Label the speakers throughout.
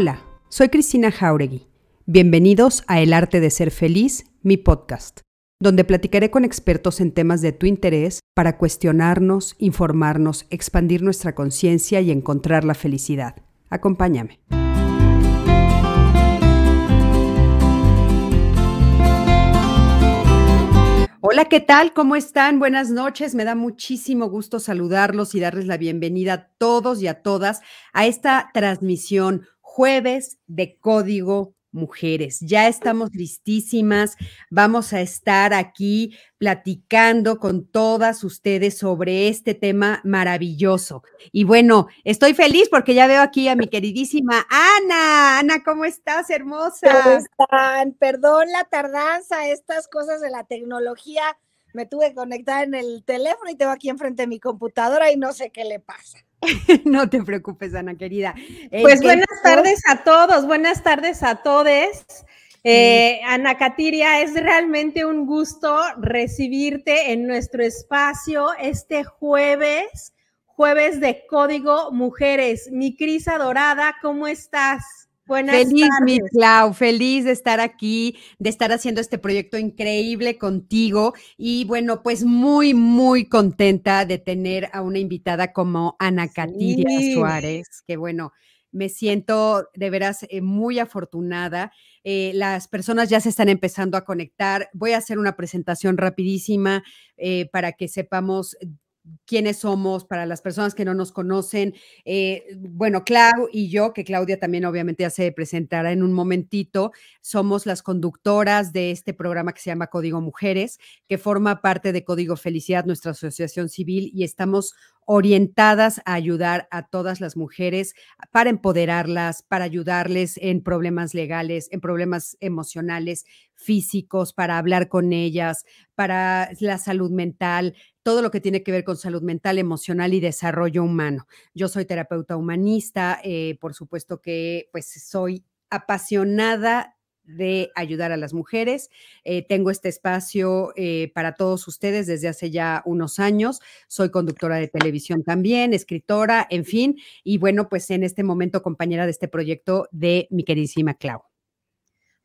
Speaker 1: Hola, soy Cristina Jauregui. Bienvenidos a El Arte de Ser Feliz, mi podcast, donde platicaré con expertos en temas de tu interés para cuestionarnos, informarnos, expandir nuestra conciencia y encontrar la felicidad. Acompáñame. Hola, ¿qué tal? ¿Cómo están? Buenas noches. Me da muchísimo gusto saludarlos y darles la bienvenida a todos y a todas a esta transmisión jueves de Código mujeres. Ya estamos listísimas. Vamos a estar aquí platicando con todas ustedes sobre este tema maravilloso. Y bueno, estoy feliz porque ya veo aquí a mi queridísima Ana. Ana, ¿cómo estás, hermosa?
Speaker 2: ¿Cómo están? Perdón la tardanza, estas cosas de la tecnología. Me tuve que conectar en el teléfono y tengo aquí enfrente de mi computadora y no sé qué le pasa.
Speaker 1: no te preocupes, Ana querida.
Speaker 3: Pues buenas tardes a todos, buenas tardes a todos. Eh, Ana Catiria, es realmente un gusto recibirte en nuestro espacio este jueves, jueves de Código Mujeres. Mi Cris Adorada, ¿cómo estás?
Speaker 1: Feliz, mi Clau, feliz de estar aquí, de estar haciendo este proyecto increíble contigo. Y bueno, pues muy, muy contenta de tener a una invitada como Ana Catiria Suárez, que bueno, me siento de veras eh, muy afortunada. Eh, las personas ya se están empezando a conectar. Voy a hacer una presentación rapidísima eh, para que sepamos quiénes somos para las personas que no nos conocen. Eh, bueno, Clau y yo, que Claudia también obviamente ya se presentará en un momentito, somos las conductoras de este programa que se llama Código Mujeres, que forma parte de Código Felicidad, nuestra asociación civil, y estamos orientadas a ayudar a todas las mujeres para empoderarlas, para ayudarles en problemas legales, en problemas emocionales, físicos, para hablar con ellas, para la salud mental, todo lo que tiene que ver con salud mental, emocional y desarrollo humano. Yo soy terapeuta humanista, eh, por supuesto que pues soy apasionada de ayudar a las mujeres. Eh, tengo este espacio eh, para todos ustedes desde hace ya unos años. Soy conductora de televisión también, escritora, en fin. Y bueno, pues en este momento compañera de este proyecto de mi queridísima Clau.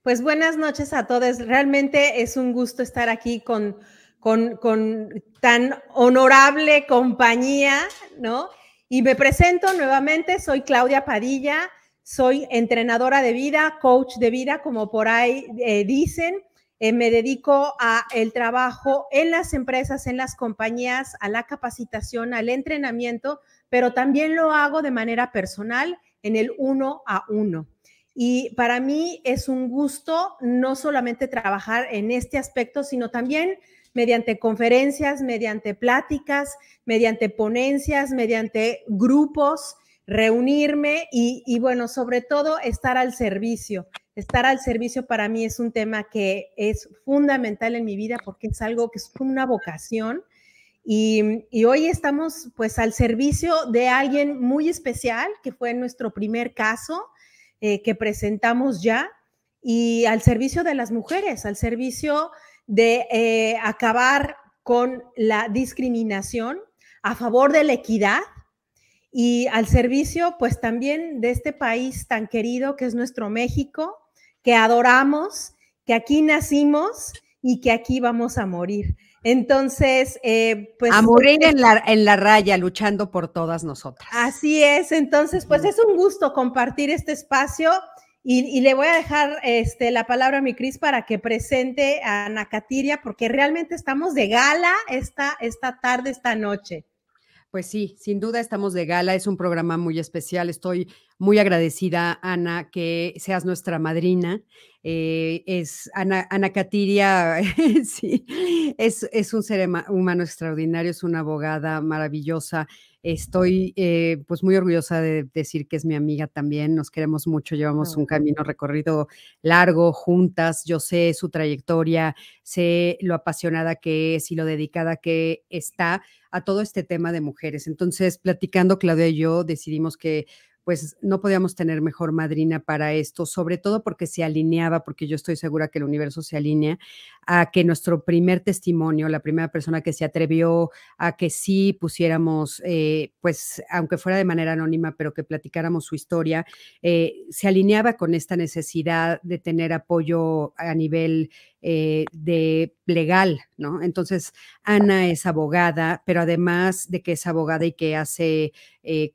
Speaker 3: Pues buenas noches a todos. Realmente es un gusto estar aquí con, con, tan honorable compañía, ¿no? Y me presento nuevamente, soy Claudia Padilla soy entrenadora de vida, coach de vida, como por ahí eh, dicen. Eh, me dedico a el trabajo en las empresas, en las compañías, a la capacitación, al entrenamiento, pero también lo hago de manera personal en el uno a uno. Y para mí es un gusto no solamente trabajar en este aspecto, sino también mediante conferencias, mediante pláticas, mediante ponencias, mediante grupos reunirme y, bueno, sobre todo estar al servicio. Estar al servicio para mí es un tema que es fundamental en mi vida porque es algo que es una vocación. Y, hoy estamos pues al servicio de alguien muy especial, que fue nuestro primer caso eh, que presentamos ya, y al servicio de las mujeres, al servicio de eh, acabar con la discriminación, a favor de la equidad y al servicio, pues también de este país tan querido que es nuestro México, que adoramos, que aquí nacimos y que aquí vamos a morir. Entonces, eh, pues...
Speaker 1: A morir en la, en la raya, luchando por todas nosotras.
Speaker 3: Así es, entonces, pues es un gusto compartir este espacio y, le voy a dejar este, la palabra a mi Cris para que presente a Ana Catiria, porque realmente estamos de gala esta, esta tarde, esta noche.
Speaker 1: Pues sí, sin duda estamos de gala, es un programa muy especial. Estoy muy agradecida, Ana, que seas nuestra madrina. Eh, es Ana, Ana Catiria, sí, es, es, un ser humano extraordinario, es una abogada maravillosa. Estoy eh, pues muy orgullosa de decir que es mi amiga también, nos queremos mucho, llevamos un camino recorrido largo juntas, yo sé su trayectoria, sé lo apasionada que es y lo dedicada que está a todo este tema de mujeres. Entonces, platicando Claudia y yo, decidimos que pues no podíamos tener mejor madrina para esto, sobre todo porque se alineaba, porque yo estoy segura que el universo se alinea a que nuestro primer testimonio, la primera persona que se atrevió a que sí pusiéramos, eh, pues aunque fuera de manera anónima, pero que platicáramos su historia, eh, se alineaba con esta necesidad de tener apoyo a nivel eh, de legal, ¿no? Entonces, Ana es abogada, pero además de que es abogada y que hace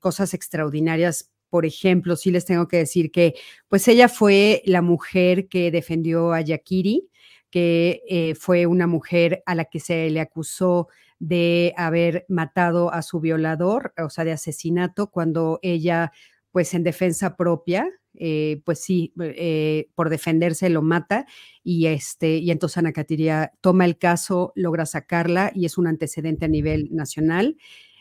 Speaker 1: cosas extraordinarias por ejemplo, sí les tengo que decir que, pues ella fue la mujer que defendió a Yakiri, que eh, fue una mujer a la que se le acusó de haber matado a su violador, o sea, de asesinato, cuando ella, pues en defensa propia, eh, pues sí, eh, por defenderse lo mata y este y entonces Ana Catiria toma el caso, logra sacarla y es un antecedente a nivel nacional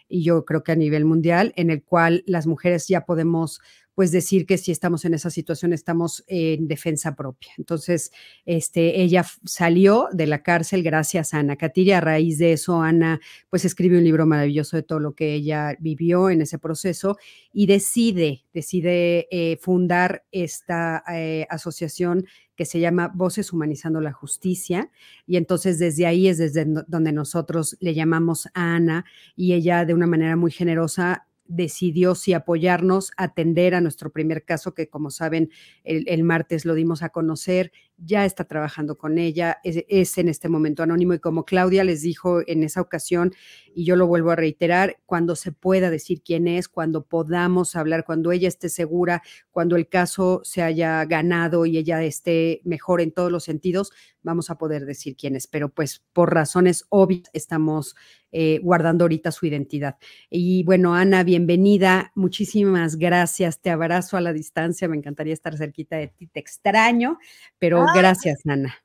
Speaker 1: y yo creo que a nivel mundial en el cual las mujeres ya podemos pues decir que si estamos en esa situación estamos en defensa propia. Entonces, este, ella salió de la cárcel gracias a Ana Catiria. A raíz de eso, Ana pues escribe un libro maravilloso de todo lo que ella vivió en ese proceso y decide, decide eh, fundar esta eh, asociación que se llama Voces Humanizando la Justicia. Y entonces desde ahí es desde donde nosotros le llamamos a Ana y ella de una manera muy generosa decidió si apoyarnos, atender a nuestro primer caso, que como saben, el, martes lo dimos a conocer, ya está trabajando con ella, es, en este momento anónimo y como Claudia les dijo en esa ocasión, y yo lo vuelvo a reiterar, cuando se pueda decir quién es, cuando podamos hablar, cuando ella esté segura, cuando el caso se haya ganado y ella esté mejor en todos los sentidos, vamos a poder decir quién es, pero pues por razones obvias estamos eh, guardando ahorita su identidad. Y bueno, Ana, bienvenida, muchísimas gracias, te abrazo a la distancia, me encantaría estar cerquita de ti, te extraño, pero gracias, Ana.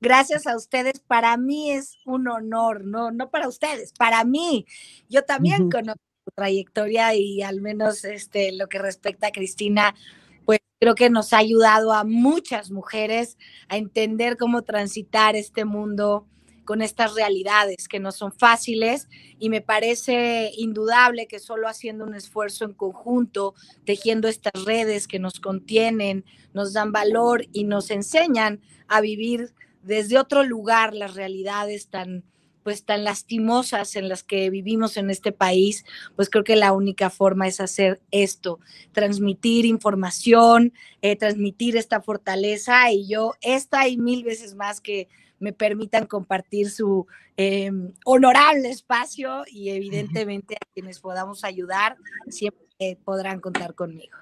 Speaker 2: Gracias a ustedes, para mí es un honor, no, no para ustedes, para mí. Yo también conozco su trayectoria y al menos este, lo que respecta a Cristina, pues creo que nos ha ayudado a muchas mujeres a entender cómo transitar este mundo con estas realidades que no son fáciles y me parece indudable que solo haciendo un esfuerzo en conjunto, tejiendo estas redes que nos contienen, nos dan valor y nos enseñan a vivir desde otro lugar las realidades tan pues tan lastimosas en las que vivimos en este país, pues creo que la única forma es hacer esto, transmitir información, eh, transmitir esta fortaleza y yo esta y mil veces más que me permitan compartir su eh, honorable espacio y evidentemente a quienes podamos ayudar siempre podrán contar conmigo.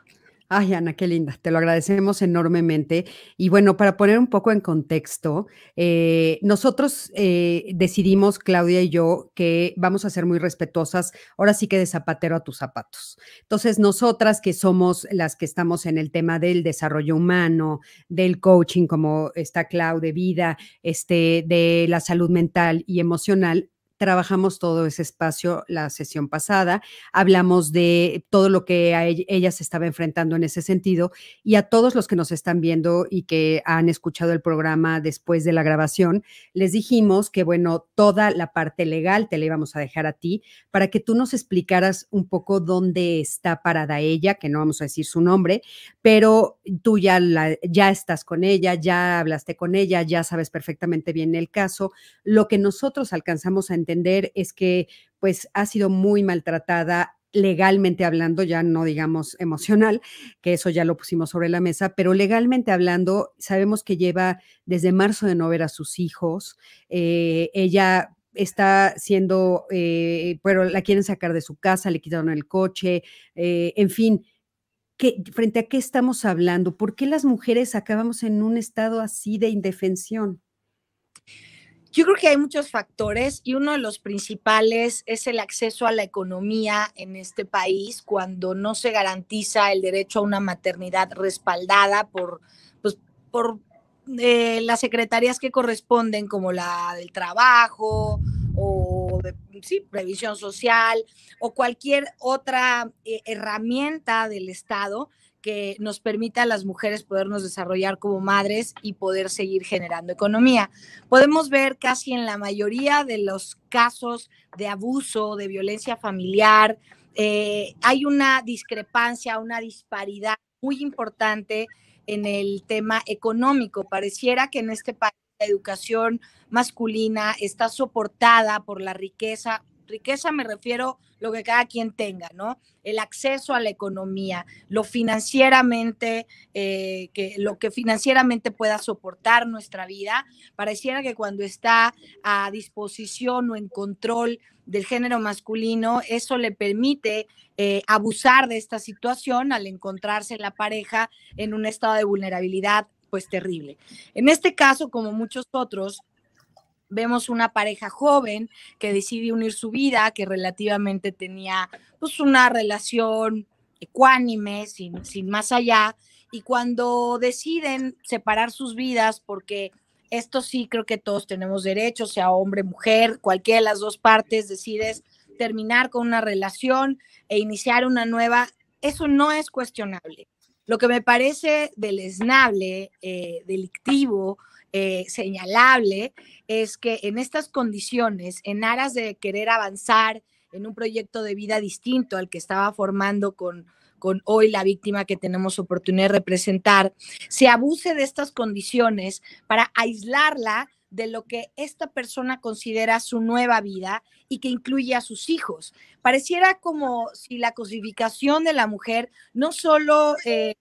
Speaker 1: Ay, Ana, qué linda, te lo agradecemos enormemente. Y bueno, para poner un poco en contexto, eh, nosotros eh, decidimos, Claudia y yo, que vamos a ser muy respetuosas, ahora sí que de zapatero a tus zapatos. Entonces, nosotras que somos las que estamos en el tema del desarrollo humano, del coaching, como está Clau, de vida, este, de la salud mental y emocional, trabajamos todo ese espacio la sesión pasada, hablamos de todo lo que ella se estaba enfrentando en ese sentido y a todos los que nos están viendo y que han escuchado el programa después de la grabación, les dijimos que, bueno, toda la parte legal te la íbamos a dejar a ti para que tú nos explicaras un poco dónde está parada ella, que no vamos a decir su nombre, pero tú ya, ya estás con ella, ya hablaste con ella, ya sabes perfectamente bien el caso. Lo que nosotros alcanzamos a entender es que pues ha sido muy maltratada legalmente hablando, ya no digamos emocional, que eso ya lo pusimos sobre la mesa, pero legalmente hablando, sabemos que lleva desde marzo de no ver a sus hijos. Eh, ella está siendo, eh, pero la quieren sacar de su casa, le quitaron el coche, eh, en fin. ¿qué, ¿Frente a qué estamos hablando? ¿Por qué las mujeres acabamos en un estado así de indefensión?
Speaker 2: Yo creo que hay muchos factores y uno de los principales es el acceso a la economía en este país cuando no se garantiza el derecho a una maternidad respaldada por, pues, por eh, las secretarías que corresponden como la del trabajo o de sí, previsión social o cualquier otra eh, herramienta del Estado que nos permita a las mujeres podernos desarrollar como madres y poder seguir generando economía. Podemos ver casi en la mayoría de los casos de abuso, de violencia familiar, eh, hay una discrepancia, una disparidad muy importante en el tema económico. Pareciera que en este país la educación masculina está soportada por la riqueza. Riqueza me refiero lo que cada quien tenga, ¿no? El acceso a la economía, lo financieramente, eh, que lo que financieramente pueda soportar nuestra vida. Pareciera que cuando está a disposición o en control del género masculino, eso le permite eh, abusar de esta situación al encontrarse la pareja en un estado de vulnerabilidad pues terrible. En este caso, como muchos otros, vemos una pareja joven que decide unir su vida, que relativamente tenía pues una relación ecuánime, sin, sin más allá, y cuando deciden separar sus vidas, porque esto sí creo que todos tenemos derecho, sea hombre, mujer, cualquiera de las dos partes, decides terminar con una relación e iniciar una nueva, eso no es cuestionable. Lo que me parece deleznable, eh, delictivo, eh, señalable, es que en estas condiciones, en aras de querer avanzar en un proyecto de vida distinto al que estaba formando con, con hoy la víctima que tenemos oportunidad de representar, se abuse de estas condiciones para aislarla de lo que esta persona considera su nueva vida y que incluye a sus hijos. Pareciera como si la cosificación de la mujer no solo eh,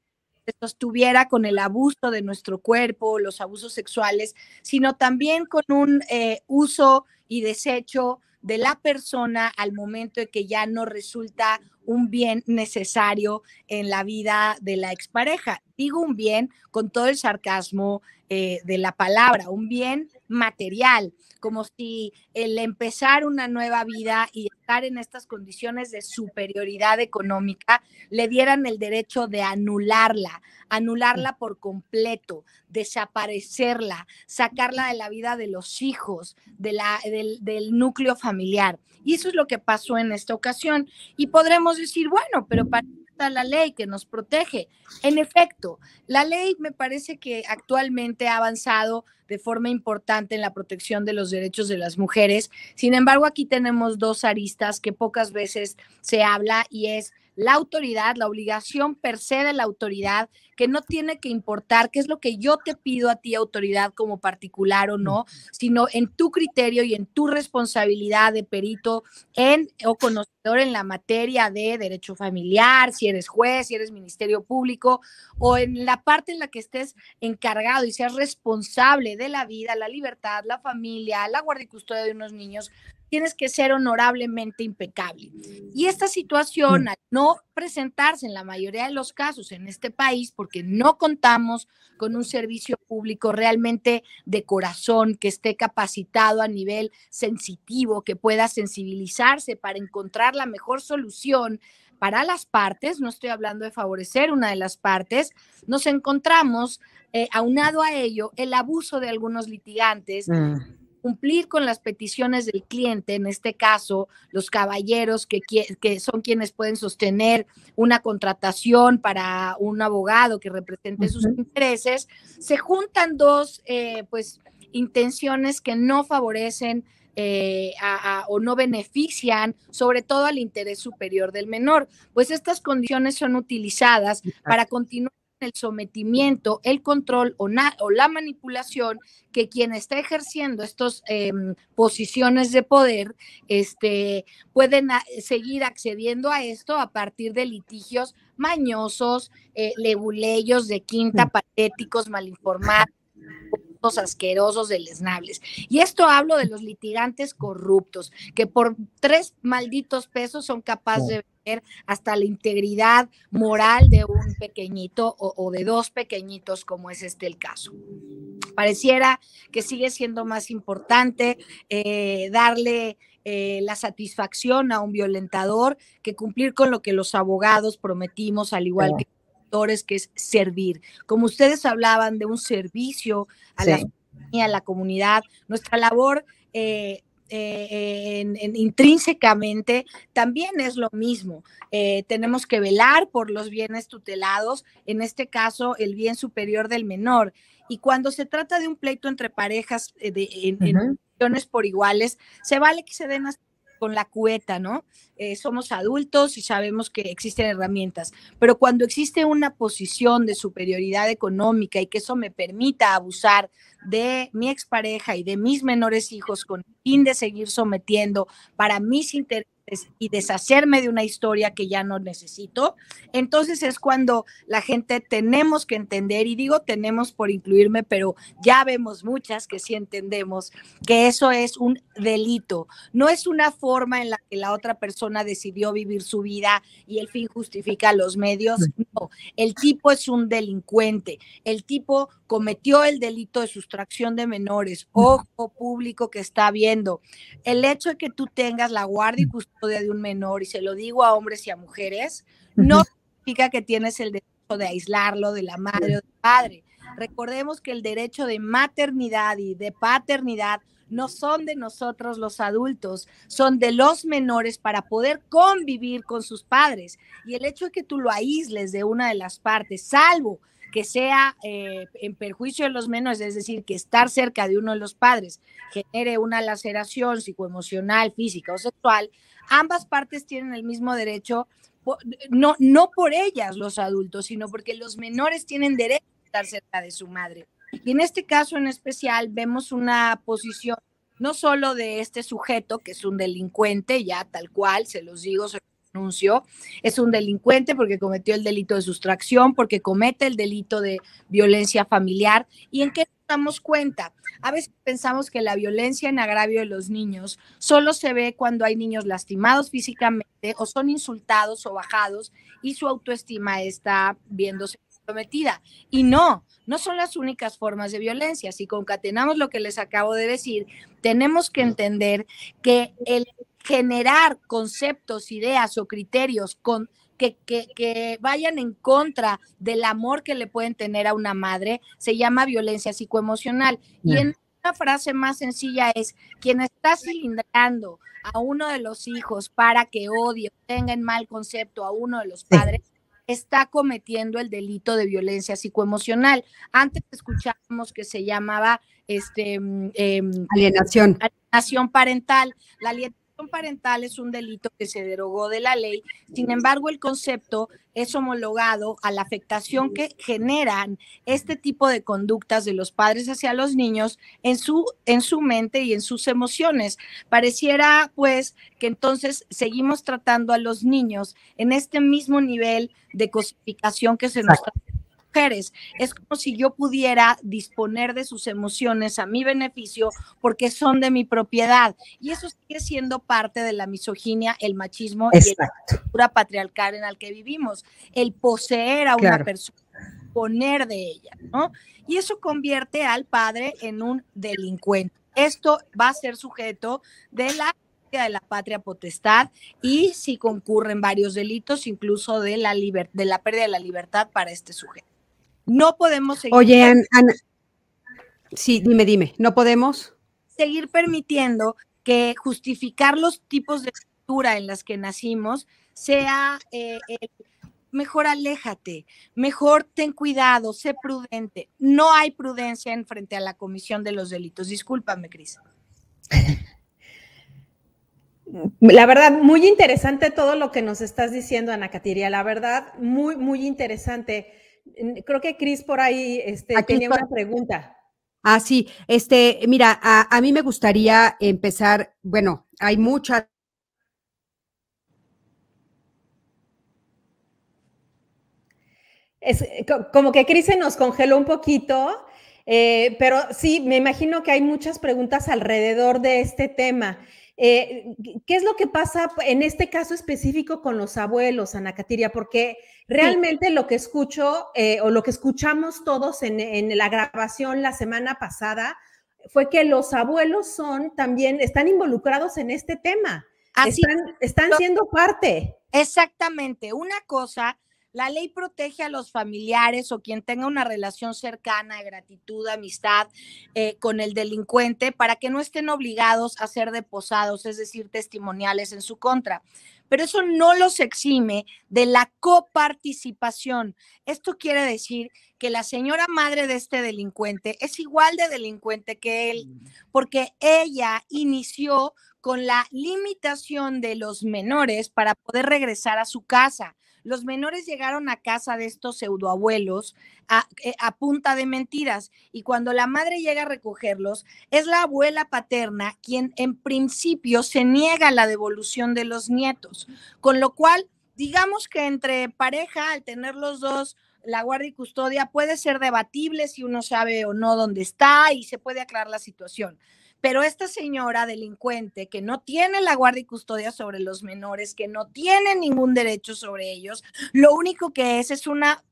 Speaker 2: se sostuviera con el abuso de nuestro cuerpo, los abusos sexuales, sino también con un eh, uso y desecho de la persona al momento de que ya no resulta un bien necesario en la vida de la expareja. Digo un bien con todo el sarcasmo eh, de la palabra, un bien material, como si el empezar una nueva vida y estar en estas condiciones de superioridad económica le dieran el derecho de anularla, anularla por completo, desaparecerla, sacarla de la vida de los hijos, de la, del, del núcleo familiar. Y eso es lo que pasó en esta ocasión. Y podremos decir, bueno, pero para la ley que nos protege. En efecto, la ley me parece que actualmente ha avanzado de forma importante en la protección de los derechos de las mujeres. Sin embargo, aquí tenemos dos aristas que pocas veces se habla y es la autoridad, la obligación per se de la autoridad, que no tiene que importar qué es lo que yo te pido a ti, autoridad, como particular o no, sino en tu criterio y en tu responsabilidad de perito en o conocedor en la materia de derecho familiar, si eres juez, si eres ministerio público, o en la parte en la que estés encargado y seas responsable de la vida, la libertad, la familia, la guardia y custodia de unos niños, tienes que ser honorablemente impecable. Y esta situación, al no presentarse en la mayoría de los casos en este país, porque no contamos con un servicio público realmente de corazón, que esté capacitado a nivel sensitivo, que pueda sensibilizarse para encontrar la mejor solución para las partes, no estoy hablando de favorecer una de las partes, nos encontramos, eh, aunado a ello, el abuso de algunos litigantes. Mm cumplir con las peticiones del cliente, en este caso, los caballeros que, que, son quienes pueden sostener una contratación para un abogado que represente sus intereses, se juntan dos, eh, pues, intenciones que no favorecen eh, o no benefician sobre todo al interés superior del menor, pues estas condiciones son utilizadas para continuar el sometimiento, el control o, la manipulación que quien está ejerciendo estas em, posiciones de poder este, pueden seguir accediendo a esto a partir de litigios mañosos, eh, leguleyos de quinta, patéticos, malinformados asquerosos, deleznables. Y esto hablo de los litigantes corruptos, que por tres malditos pesos son capaces de ver hasta la integridad moral de un pequeñito o, de dos pequeñitos, como es este el caso. Pareciera que sigue siendo más importante eh, darle eh, la satisfacción a un violentador que cumplir con lo que los abogados prometimos, al igual que que es servir. Como ustedes hablaban de un servicio a la a la comunidad, nuestra labor eh, eh, intrínsecamente también es lo mismo. Eh, tenemos que velar por los bienes tutelados, en este caso el bien superior del menor. Y cuando se trata de un pleito entre parejas de, en, por iguales, se vale que se den con la cueta, ¿no? Eh, somos adultos y sabemos que existen herramientas, pero cuando existe una posición de superioridad económica y que eso me permita abusar de mi expareja y de mis menores hijos con el fin de seguir sometiendo para mis intereses y deshacerme de una historia que ya no necesito, entonces es cuando la gente tenemos que entender, y digo tenemos por incluirme, pero ya vemos muchas que sí entendemos que eso es un delito, no es una forma en la que la otra persona decidió vivir su vida y el fin justifica los medios, no, el tipo es un delincuente, el tipo cometió el delito de sustracción de menores, ojo público que está viendo, el hecho de que tú tengas la guardia y custodia de un menor, y se lo digo a hombres y a mujeres, no significa que tienes el derecho de aislarlo de la madre o del padre. Recordemos que el derecho de maternidad y de paternidad no son de nosotros los adultos, son de los menores para poder convivir con sus padres. Y el hecho de que tú lo aísles de una de las partes, salvo que sea eh, en perjuicio de los menores, es decir, que estar cerca de uno de los padres genere una laceración psicoemocional, física o sexual, ambas partes tienen el mismo derecho, no, no por ellas los adultos, sino porque los menores tienen derecho a estar cerca de su madre. Y en este caso en especial vemos una posición no solo de este sujeto, que es un delincuente, ya tal cual, se los digo, anuncio, es un delincuente porque cometió el delito de sustracción, porque comete el delito de violencia familiar. ¿Y en qué nos damos cuenta? A veces pensamos que la violencia en agravio de los niños solo se ve cuando hay niños lastimados físicamente o son insultados o bajados y su autoestima está viéndose Y no, no son las únicas formas de violencia. Si concatenamos lo que les acabo de decir, tenemos que entender que el generar conceptos, ideas o criterios con, que, que, vayan en contra del amor que le pueden tener a una madre, se llama violencia psicoemocional. Y en una frase más sencilla es, quien está cilindrando a uno de los hijos para que odie o tenga en mal concepto a uno de los padres, está cometiendo el delito de violencia psicoemocional. Antes escuchábamos que se llamaba este, mm, em,
Speaker 1: alienación.
Speaker 2: alienación parental. La alienación parental es un delito que se derogó de la ley, sin embargo el concepto es homologado a la afectación que generan este tipo de conductas de los padres hacia los niños en su, en su mente y en sus emociones. Pareciera pues que entonces seguimos tratando a los niños en este mismo nivel de cosificación que se nos está mujeres. Es como si yo pudiera disponer de sus emociones a mi beneficio porque son de mi propiedad. Y eso sigue siendo parte de la misoginia, el machismo y la cultura patriarcal en la que vivimos. El poseer a una persona, poner de ella, ¿no? Y eso convierte al padre en un delincuente. Esto va a ser sujeto de la de la patria potestad y si concurren varios delitos, incluso de la, de la pérdida de la libertad para este sujeto. No podemos seguir.
Speaker 1: Oye, Ana, sí, dime, dime, ¿no podemos?
Speaker 2: Seguir permitiendo que justificar los tipos de cultura en las que nacimos sea eh, mejor aléjate, mejor ten cuidado, sé prudente. No hay prudencia en frente a la comisión de los delitos. Discúlpame, Cris.
Speaker 3: La verdad, muy interesante todo lo que nos estás diciendo, Ana Catiria. La verdad, muy, muy interesante creo que Cris por ahí este, tenía una pregunta.
Speaker 1: Ah, sí, este, mira, a, mí me gustaría empezar, bueno, hay muchas
Speaker 3: Es como que Cris se nos congeló un poquito, eh, pero sí, me imagino que hay muchas preguntas alrededor de este tema. Eh, ¿Qué es lo que pasa en este caso específico con los abuelos, Ana Catiria? Porque realmente lo que escucho eh, o lo que escuchamos todos en, la grabación la semana pasada fue que los abuelos son también, están involucrados en este tema. están, están siendo parte.
Speaker 2: Exactamente. Una cosa la ley protege a los familiares o quien tenga una relación cercana de gratitud, amistad eh, con el delincuente para que no estén obligados a ser deposados, es decir, testimoniales en su contra. Pero eso no los exime de la coparticipación. Esto quiere decir que la señora madre de este delincuente es igual de delincuente que él, porque ella inició con la limitación de los menores para poder regresar a su casa. Los menores llegaron a casa de estos pseudoabuelos a, eh, a punta de mentiras y cuando la madre llega a recogerlos, es la abuela paterna quien en principio se niega a la devolución de los nietos, con lo cual, digamos que entre pareja, al tener los dos la guardia y custodia puede ser debatible si uno sabe o no dónde está y se puede aclarar la situación. Pero esta señora delincuente que no tiene la guardia y custodia sobre los menores, que no tiene ningún derecho sobre ellos, lo único que es es una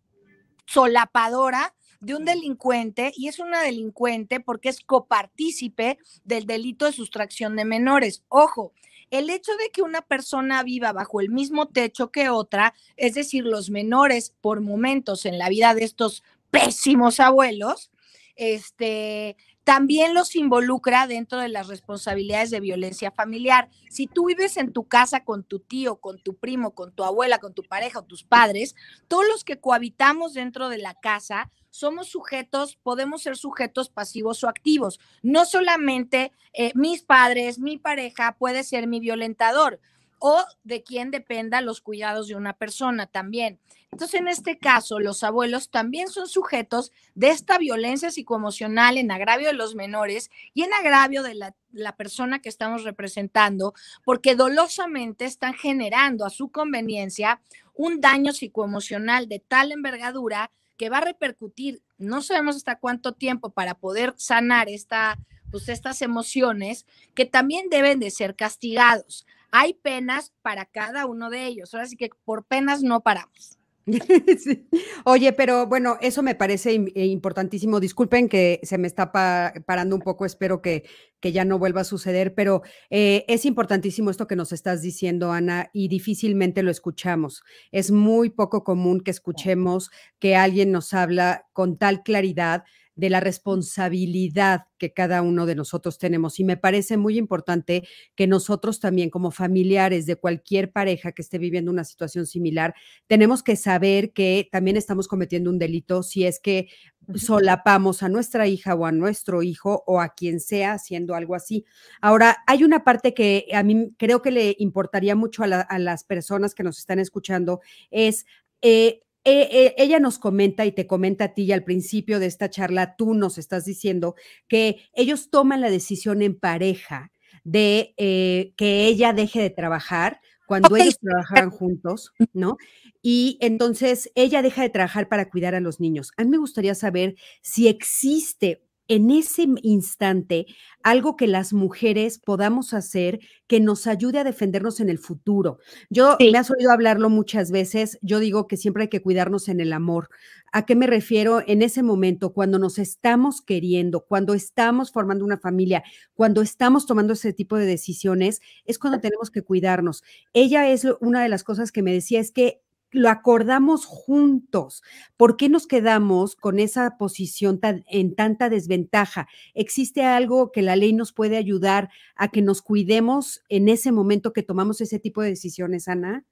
Speaker 2: solapadora de un delincuente y es una delincuente porque es copartícipe del delito de sustracción de menores. Ojo, el hecho de que una persona viva bajo el mismo techo que otra, es decir, los menores por momentos en la vida de estos pésimos abuelos, este, también los involucra dentro de las responsabilidades de violencia familiar. Si tú vives en tu casa con tu tío, con tu primo, con tu abuela, con tu pareja o tus padres, todos los que cohabitamos dentro de la casa somos sujetos, podemos ser sujetos pasivos o activos. No solamente eh, mis padres, mi pareja puede ser mi violentador o de quien dependa los cuidados de una persona también. Entonces, en este caso, los abuelos también son sujetos de esta violencia psicoemocional en agravio de los menores y en agravio de la, persona que estamos representando, porque dolosamente están generando a su conveniencia un daño psicoemocional de tal envergadura que va a repercutir, no sabemos hasta cuánto tiempo para poder sanar esta, pues, estas emociones que también deben de ser castigados. Hay penas para cada uno de ellos. Ahora sí que por penas no paramos.
Speaker 1: Oye, pero bueno, eso me parece eh, importantísimo. Disculpen que se me está parando un poco, espero que, que, ya no vuelva a suceder, pero eh, es importantísimo esto que nos estás diciendo, Ana, y difícilmente lo escuchamos. Es muy poco común que escuchemos que alguien nos habla con tal claridad de la responsabilidad que cada uno de nosotros tenemos. Y me parece muy importante que nosotros también como familiares de cualquier pareja que esté viviendo una situación similar, tenemos que saber que también estamos cometiendo un delito si es que solapamos a nuestra hija o a nuestro hijo o a quien sea haciendo algo así. Ahora, hay una parte que a mí creo que le importaría mucho a, las personas que nos están escuchando, es... Eh, eh, eh, ella nos comenta y te comenta a ti y al principio de esta charla, tú nos estás diciendo que ellos toman la decisión en pareja de eh, que ella deje de trabajar cuando ellos trabajaban juntos, ¿no? Y entonces ella deja de trabajar para cuidar a los niños. A mí me gustaría saber si existe en ese instante algo que las mujeres podamos hacer que nos ayude a defendernos en el futuro. Yo me has oído hablarlo muchas veces, yo digo que siempre hay que cuidarnos en el amor. ¿A qué me refiero? En ese momento, cuando nos estamos queriendo, cuando estamos formando una familia, cuando estamos tomando ese tipo de decisiones, es cuando tenemos que cuidarnos. Ella es una de las cosas que me decía, es que lo acordamos juntos. ¿Por qué nos quedamos con esa posición en tanta desventaja? ¿Existe algo que la ley nos puede ayudar a que nos cuidemos en ese momento que tomamos ese tipo de decisiones, Ana?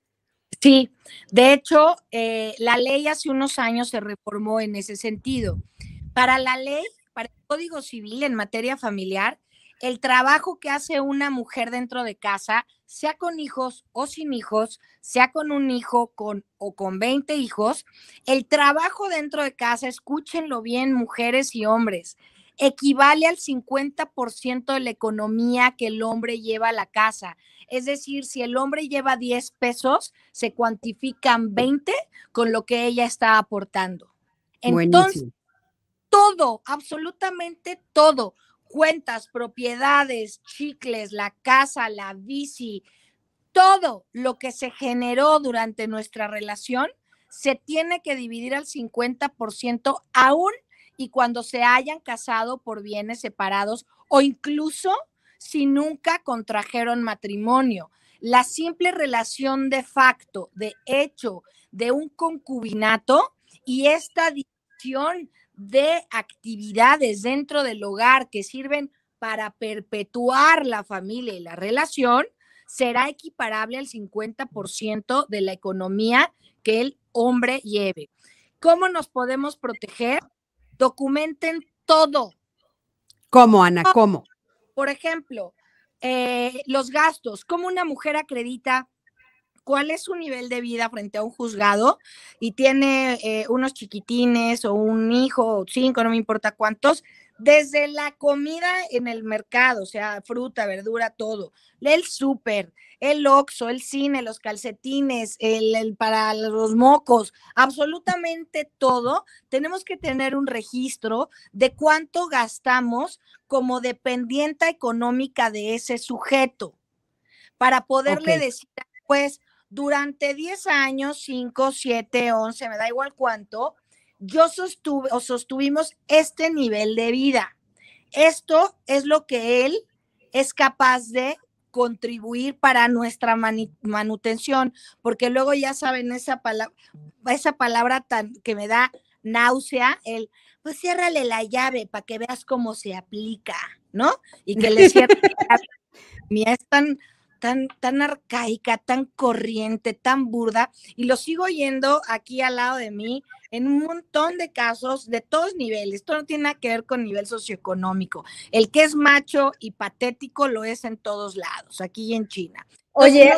Speaker 2: Sí, de hecho, eh, la ley hace unos años se reformó en ese sentido. Para la ley, para el Código Civil en materia familiar, el trabajo que hace una mujer dentro de casa, sea con hijos o sin hijos, sea con un hijo con, o con 20 hijos, el trabajo dentro de casa, escúchenlo bien, mujeres y hombres, equivale al 50% de la economía que el hombre lleva a la casa. Es decir, si el hombre lleva 10 pesos, se cuantifican 20 con lo que ella está aportando. Entonces, todo, absolutamente todo cuentas, propiedades, chicles, la casa, la bici, todo lo que se generó durante nuestra relación se tiene que dividir al 50% aún y cuando se hayan casado por bienes separados o incluso si nunca contrajeron matrimonio. La simple relación de facto, de hecho, de un concubinato y esta división de actividades dentro del hogar que sirven para perpetuar la familia y la relación, será equiparable al 50% de la economía que el hombre lleve. ¿Cómo nos podemos proteger? Documenten todo.
Speaker 1: ¿Cómo, Ana? ¿Cómo?
Speaker 2: Por ejemplo, eh, los gastos, cómo una mujer acredita cuál es su nivel de vida frente a un juzgado y tiene eh, unos chiquitines o un hijo o cinco, no me importa cuántos, desde la comida en el mercado, o sea, fruta, verdura, todo, el súper, el oxo, el cine, los calcetines, el, para los mocos, absolutamente todo, tenemos que tener un registro de cuánto gastamos como dependiente económica de ese sujeto para poderle decir, pues, durante 10 años, 5, 7, 11, me da igual cuánto, yo sostuve o sostuvimos este nivel de vida. Esto es lo que él es capaz de contribuir para nuestra manutención, porque luego ya saben esa palabra, esa palabra tan que me da náusea, el pues ciérrale la llave para que veas cómo se aplica, ¿no? Y que le cierre es tan tan, tan arcaica, tan corriente, tan burda, y lo sigo oyendo aquí al lado de mí en un montón de casos de todos niveles. Esto no tiene nada que ver con nivel socioeconómico. El que es macho y patético lo es en todos lados, aquí en China.
Speaker 3: Oye,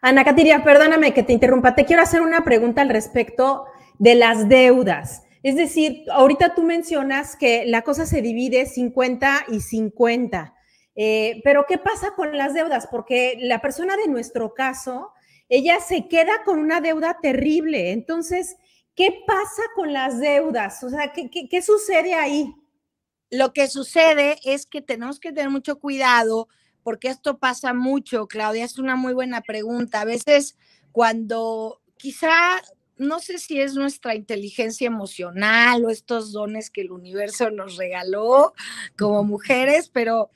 Speaker 3: Ana Catiria, perdóname que te interrumpa. Te quiero hacer una pregunta al respecto de las deudas. Es decir, ahorita tú mencionas que la cosa se divide 50 y 50. Eh, pero ¿qué pasa con las deudas? Porque la persona de nuestro caso, ella se queda con una deuda terrible. Entonces, ¿qué pasa con las deudas? O sea, ¿qué, sucede ahí?
Speaker 2: Lo que sucede es que tenemos que tener mucho cuidado porque esto pasa mucho, Claudia, es una muy buena pregunta. A veces cuando quizá no sé si es nuestra inteligencia emocional o estos dones que el universo nos regaló como mujeres, pero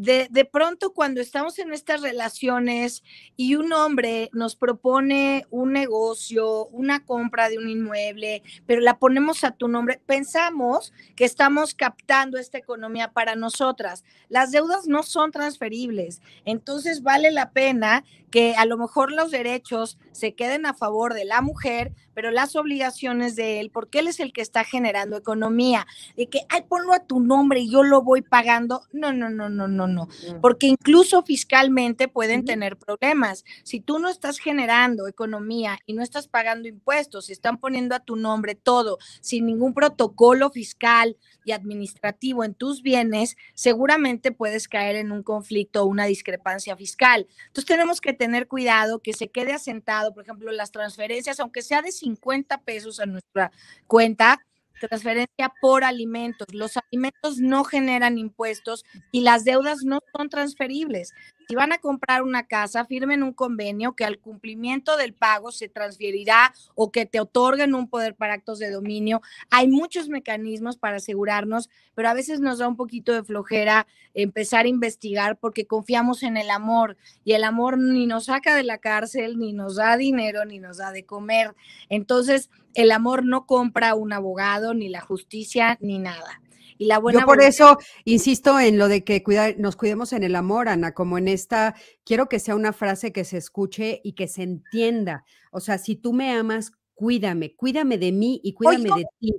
Speaker 2: de, pronto cuando estamos en estas relaciones y un hombre nos propone un negocio, una compra de un inmueble, pero la ponemos a tu nombre, pensamos que estamos captando esta economía para nosotras. Las deudas no son transferibles, entonces vale la pena que a lo mejor los derechos se queden a favor de la mujer, pero las obligaciones de él, porque él es el que está generando economía, de que, ay, ponlo a tu nombre y yo lo voy pagando. No, no, no, no, no, no, porque incluso fiscalmente pueden tener problemas. Si tú no estás generando economía y no estás pagando impuestos, y están poniendo a tu nombre todo, sin ningún protocolo fiscal y administrativo en tus bienes, seguramente puedes caer en un conflicto o una discrepancia fiscal. Entonces tenemos que tener cuidado que se quede asentado, por ejemplo, las transferencias, aunque sea de 50 pesos a nuestra cuenta, transferencia por alimentos. Los alimentos no generan impuestos y las deudas no son transferibles. Si van a comprar una casa, firmen un convenio que al cumplimiento del pago se transferirá o que te otorguen un poder para actos de dominio. Hay muchos mecanismos para asegurarnos, pero a veces nos da un poquito de flojera empezar a investigar porque confiamos en el amor y el amor ni nos saca de la cárcel, ni nos da dinero, ni nos da de comer. Entonces, el amor no compra un abogado, ni la justicia, ni nada. Y la buena
Speaker 1: Yo por eso insisto en lo de que nos cuidemos en el amor, Ana, como en esta, quiero que sea una frase que se escuche y que se entienda. O sea, si tú me amas, cuídame, cuídame de mí y cuídame de ti.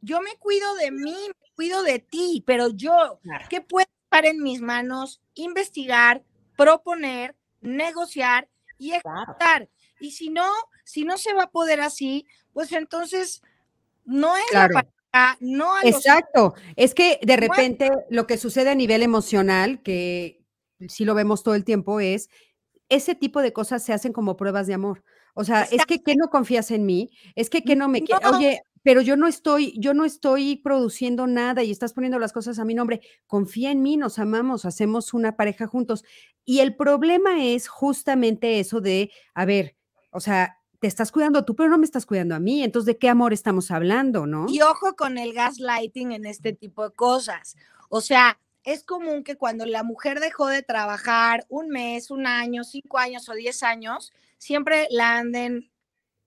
Speaker 2: Yo me cuido de mí, me cuido de ti, pero yo, ¿qué puedo estar en mis manos? Investigar, proponer, negociar y ejecutar. Y si no, si no se va a poder así, pues entonces no es la no
Speaker 1: Exacto. Es que de repente lo que sucede a nivel emocional, que sí lo vemos todo el tiempo, es ese tipo de cosas se hacen como pruebas de amor. O sea, es que ¿qué no confías en mí? Es que ¿qué no me quieres? Oye, pero yo no estoy, yo no estoy produciendo nada y estás poniendo las cosas a mi nombre. Confía en mí, nos amamos, hacemos una pareja juntos. Y el problema es justamente eso de, a ver, o sea, te estás cuidando tú, pero no me estás cuidando a mí. Entonces, ¿de qué amor estamos hablando, no?
Speaker 2: Y ojo con el gaslighting en este tipo de cosas. O sea, es común que cuando la mujer dejó de trabajar un mes, un año, cinco años o diez años, siempre la anden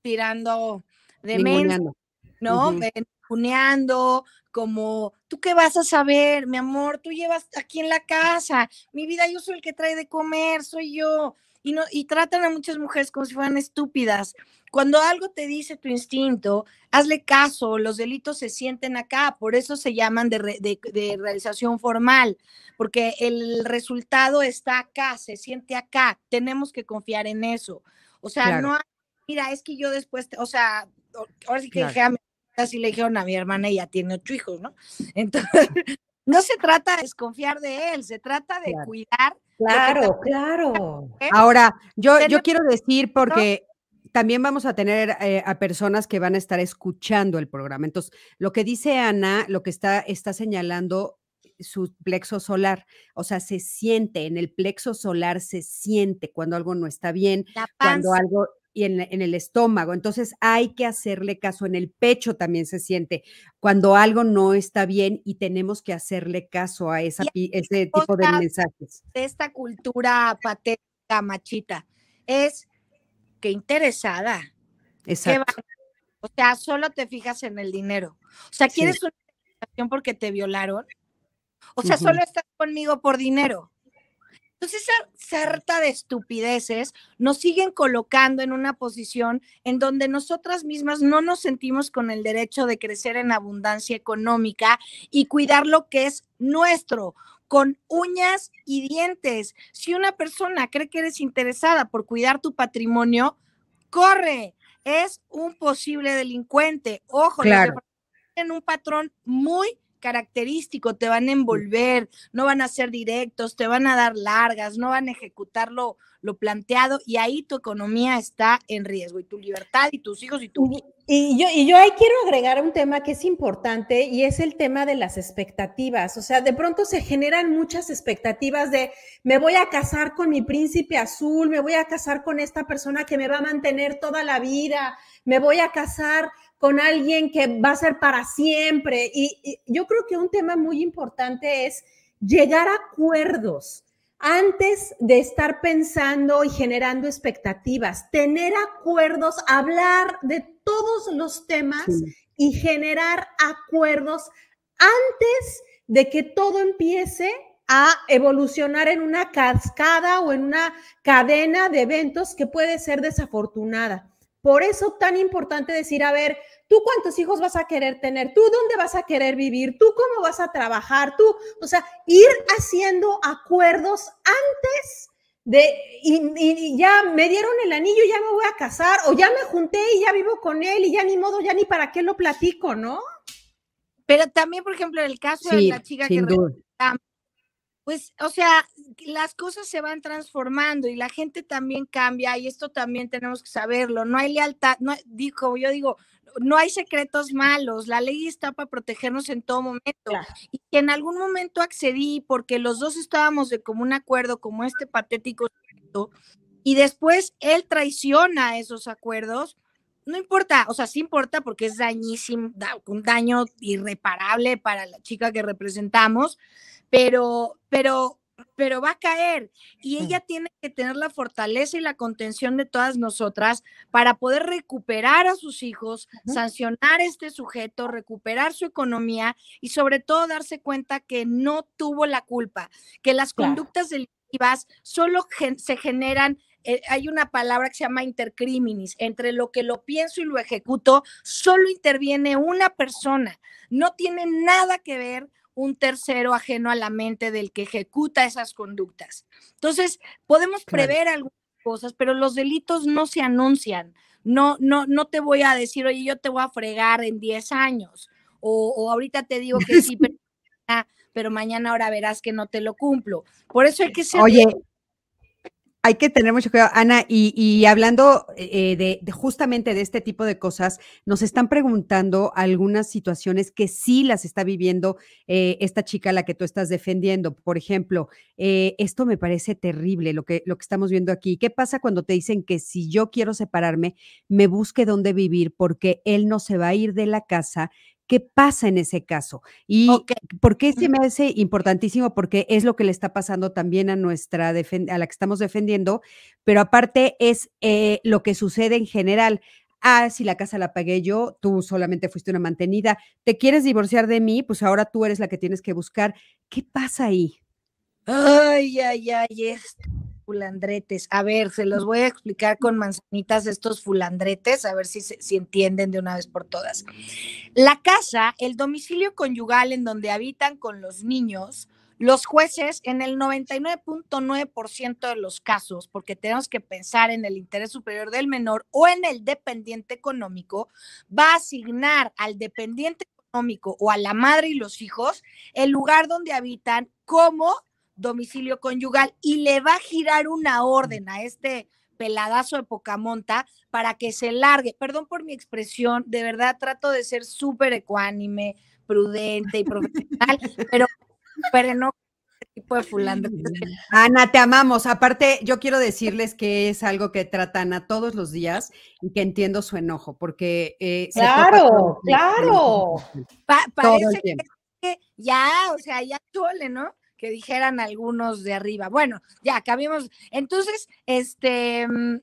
Speaker 2: tirando de menos, ¿no? Uh como, ¿tú qué vas a saber, mi amor? Tú llevas aquí en la casa, mi vida, yo soy el que trae de comer, soy yo y, no, y tratan a muchas mujeres como si fueran estúpidas. Cuando algo te dice tu instinto, hazle caso, los delitos se sienten acá, por eso se llaman de, de realización formal, porque el resultado está acá, se siente acá, tenemos que confiar en eso. O sea, no, mira, es que yo después, o sea, ahora sí que dije a así le dijeron a mi hermana, ella tiene ocho hijos, ¿no? Entonces, no se trata de desconfiar de él, se trata de cuidar.
Speaker 3: Claro, claro.
Speaker 1: Ahora, yo, yo quiero decir, porque también vamos a tener eh, a personas que van a estar escuchando el programa. Entonces, lo que dice Ana, lo que está, está señalando su plexo solar, o sea, se siente en el plexo solar, se siente cuando algo no está bien, cuando algo y en, el estómago. Entonces hay que hacerle caso. En el pecho también se siente cuando algo no está bien y tenemos que hacerle caso a ese tipo de mensajes.
Speaker 2: De esta cultura patética, machita, es que interesada. Exacto. O sea, solo te fijas en el dinero. O sea, ¿quieres una una porque te violaron? O sea, solo estás conmigo por dinero. Entonces, esa sarta de estupideces nos siguen colocando en una posición en donde nosotras mismas no nos sentimos con el derecho de crecer en abundancia económica y cuidar lo que es nuestro, con uñas y dientes. Si una persona cree que eres interesada por cuidar tu patrimonio, corre, es un posible delincuente. Ojo, claro. en un patrón muy característico, te van a envolver, no van a ser directos, te van a dar largas, no van a ejecutar lo, planteado y ahí tu economía está en riesgo y tu libertad y tus hijos y tu...
Speaker 3: Y, yo, y yo ahí quiero agregar un tema que es importante y es el tema de las expectativas. O sea, de pronto se generan muchas expectativas de me voy a casar con mi príncipe azul, me voy a casar con esta persona que me va a mantener toda la vida, me voy a casar con alguien que va a ser para siempre. Y, yo creo que un tema muy importante es llegar a acuerdos antes de estar pensando y generando expectativas, tener acuerdos, hablar de todos los temas y generar acuerdos antes de que todo empiece a evolucionar en una cascada o en una cadena de eventos que puede ser desafortunada. Por eso tan importante decir, a ver, ¿tú cuántos hijos vas a querer tener? ¿Tú dónde vas a querer vivir? ¿Tú cómo vas a trabajar? Tú, o sea, ir haciendo acuerdos antes de, y, ya me dieron el anillo, ya me voy a casar, o ya me junté y ya vivo con él y ya ni modo, ya ni para qué lo platico, ¿no?
Speaker 2: Pero también, por ejemplo, en el caso de la chica que pues, o sea, las cosas se van transformando y la gente también cambia y esto también tenemos que saberlo. No hay lealtad, no, dijo, yo digo, no hay secretos malos, la ley está para protegernos en todo momento. Y que en algún momento accedí porque los dos estábamos de común acuerdo, como este patético, y después él traiciona esos acuerdos, no importa, o sea, sí importa porque es dañísimo, un daño irreparable para la chica que representamos, pero, pero, pero va a caer. Y ella tiene que tener la fortaleza y la contención de todas nosotras para poder recuperar a sus hijos, sancionar a este sujeto, recuperar su economía y sobre todo darse cuenta que no tuvo la culpa, que las conductas delictivas solo se generan eh, hay una palabra que se llama intercriminis, entre lo que lo pienso y lo ejecuto, solo interviene una persona, no tiene nada que ver un tercero ajeno a la mente del que ejecuta esas conductas. Entonces, podemos prever algunas cosas, pero los delitos no se anuncian. No, no, no te voy a decir, oye, yo te voy a fregar en 10 años, o, ahorita te digo que sí, pero, mañana ahora verás que no te lo cumplo. Por eso hay que ser
Speaker 1: Oye, hay que tener mucho cuidado, Ana, y, hablando eh, de, justamente de este tipo de cosas, nos están preguntando algunas situaciones que sí las está viviendo eh, esta chica a la que tú estás defendiendo. Por ejemplo, eh, esto me parece terrible lo que, lo que estamos viendo aquí. ¿Qué pasa cuando te dicen que si yo quiero separarme, me busque dónde vivir porque él no se va a ir de la casa ¿Qué pasa en ese caso? ¿Y por qué se me hace importantísimo? Porque es lo que le está pasando también a nuestra, a la que estamos defendiendo, pero aparte es eh, lo que sucede en general. Ah, si la casa la pagué yo, tú solamente fuiste una mantenida. ¿Te quieres divorciar de mí? Pues ahora tú eres la que tienes que buscar. ¿Qué pasa ahí?
Speaker 2: Ay, ay, ay, fulandretes. A ver, se los voy a explicar con manzanitas estos fulandretes, a ver si, si entienden de una vez por todas. La casa, el domicilio conyugal en donde habitan con los niños, los jueces en el 99.9% de los casos, porque tenemos que pensar en el interés superior del menor o en el dependiente económico, va a asignar al dependiente económico o a la madre y los hijos el lugar donde habitan como domicilio conyugal y le va a girar una orden a este peladazo de Pocamonta para que se largue. Perdón por mi expresión, de verdad trato de ser súper ecuánime, prudente y profesional, pero, pero no tipo de fulano.
Speaker 1: Ana, te amamos. Aparte, yo quiero decirles que es algo que tratan a todos los días y que entiendo su enojo, porque...
Speaker 3: Eh, claro, claro.
Speaker 2: parece que ya, o sea, ya chole, ¿no? Que dijeran algunos de arriba. Bueno, ya acabemos. Entonces, este. Mm,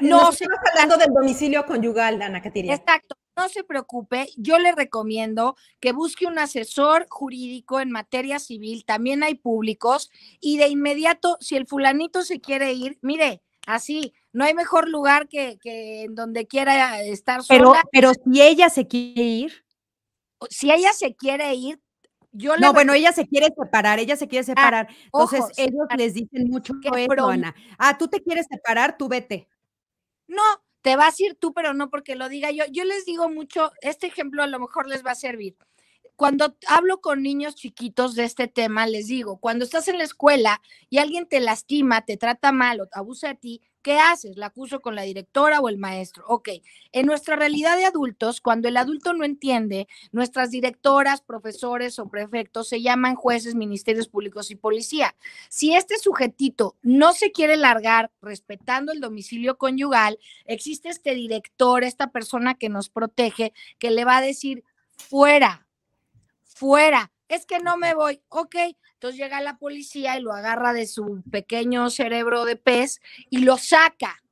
Speaker 3: no se estamos hablando del domicilio conyugal, Ana Caterina.
Speaker 2: Exacto. No se preocupe, yo le recomiendo que busque un asesor jurídico en materia civil, también hay públicos, y de inmediato, si el fulanito se quiere ir, mire, así, no hay mejor lugar que, que en donde quiera estar
Speaker 1: pero, sola. Pero si ella se quiere ir.
Speaker 2: Si ella se quiere ir,
Speaker 1: no, bueno, ella se quiere separar, ella se quiere ah, separar. Entonces, ellos les dicen mucho eso, Ana. Ah, tú te quieres separar, tú vete.
Speaker 2: No, te vas a ir tú, pero no porque lo diga yo. Yo les digo mucho, este ejemplo a lo mejor les va a servir. Cuando hablo con niños chiquitos de este tema, les digo, cuando estás en la escuela y alguien te lastima, te trata mal o abusa de ti, ¿Qué haces? ¿La acuso con la directora o el maestro? Ok, en nuestra realidad de adultos, cuando el adulto no entiende, nuestras directoras, profesores o prefectos se llaman jueces, ministerios públicos y policía. Si este sujetito no se quiere largar respetando el domicilio conyugal, existe este director, esta persona que nos protege, que le va a decir, fuera, fuera, es que no me voy, ok, entonces llega la policía y lo agarra de su pequeño cerebro de pez y lo saca.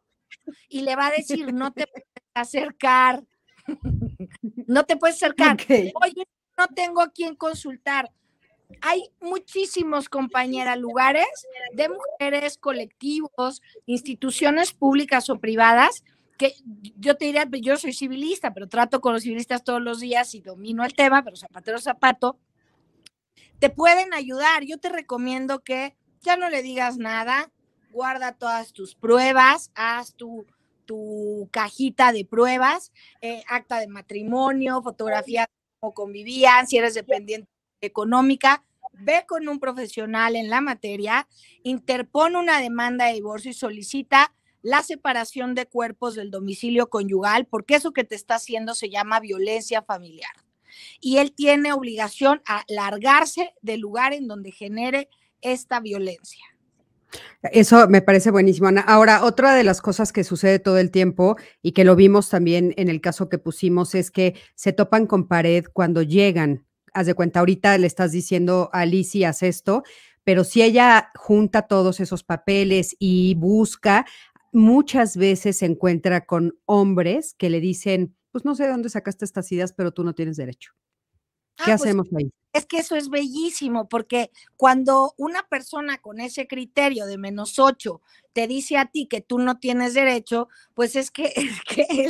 Speaker 2: Y le va a decir, no te puedes acercar. no te puedes acercar. Oye, no tengo a quién consultar. Hay muchísimos, compañeras, lugares de mujeres, colectivos, instituciones públicas o privadas que yo te diría, yo soy civilista, pero trato con los civilistas todos los días y domino el tema, pero zapatero zapato, te pueden ayudar. Yo te recomiendo que ya no le digas nada, guarda todas tus pruebas, haz tu, tu cajita de pruebas, eh, acta de matrimonio, fotografía cómo convivían, si eres dependiente económica, ve con un profesional en la materia, interpone una demanda de divorcio y solicita la separación de cuerpos del domicilio conyugal, porque eso que te está haciendo se llama violencia familiar y él tiene obligación a largarse del lugar en donde genere esta violencia.
Speaker 1: Eso me parece buenísimo, Ana. Ahora, otra de las cosas que sucede todo el tiempo y que lo vimos también en el caso que pusimos es que se topan con pared cuando llegan. Haz de cuenta, ahorita le estás diciendo a Alicia, haz esto, pero si ella junta todos esos papeles y busca, muchas veces se encuentra con hombres que le dicen, pues no sé de dónde sacaste estas ideas, pero tú no tienes derecho. ¿Qué ah, pues, hacemos ahí?
Speaker 2: Es que eso es bellísimo, porque cuando una persona con ese criterio de menos ocho te dice a ti que tú no tienes derecho, pues es que, es que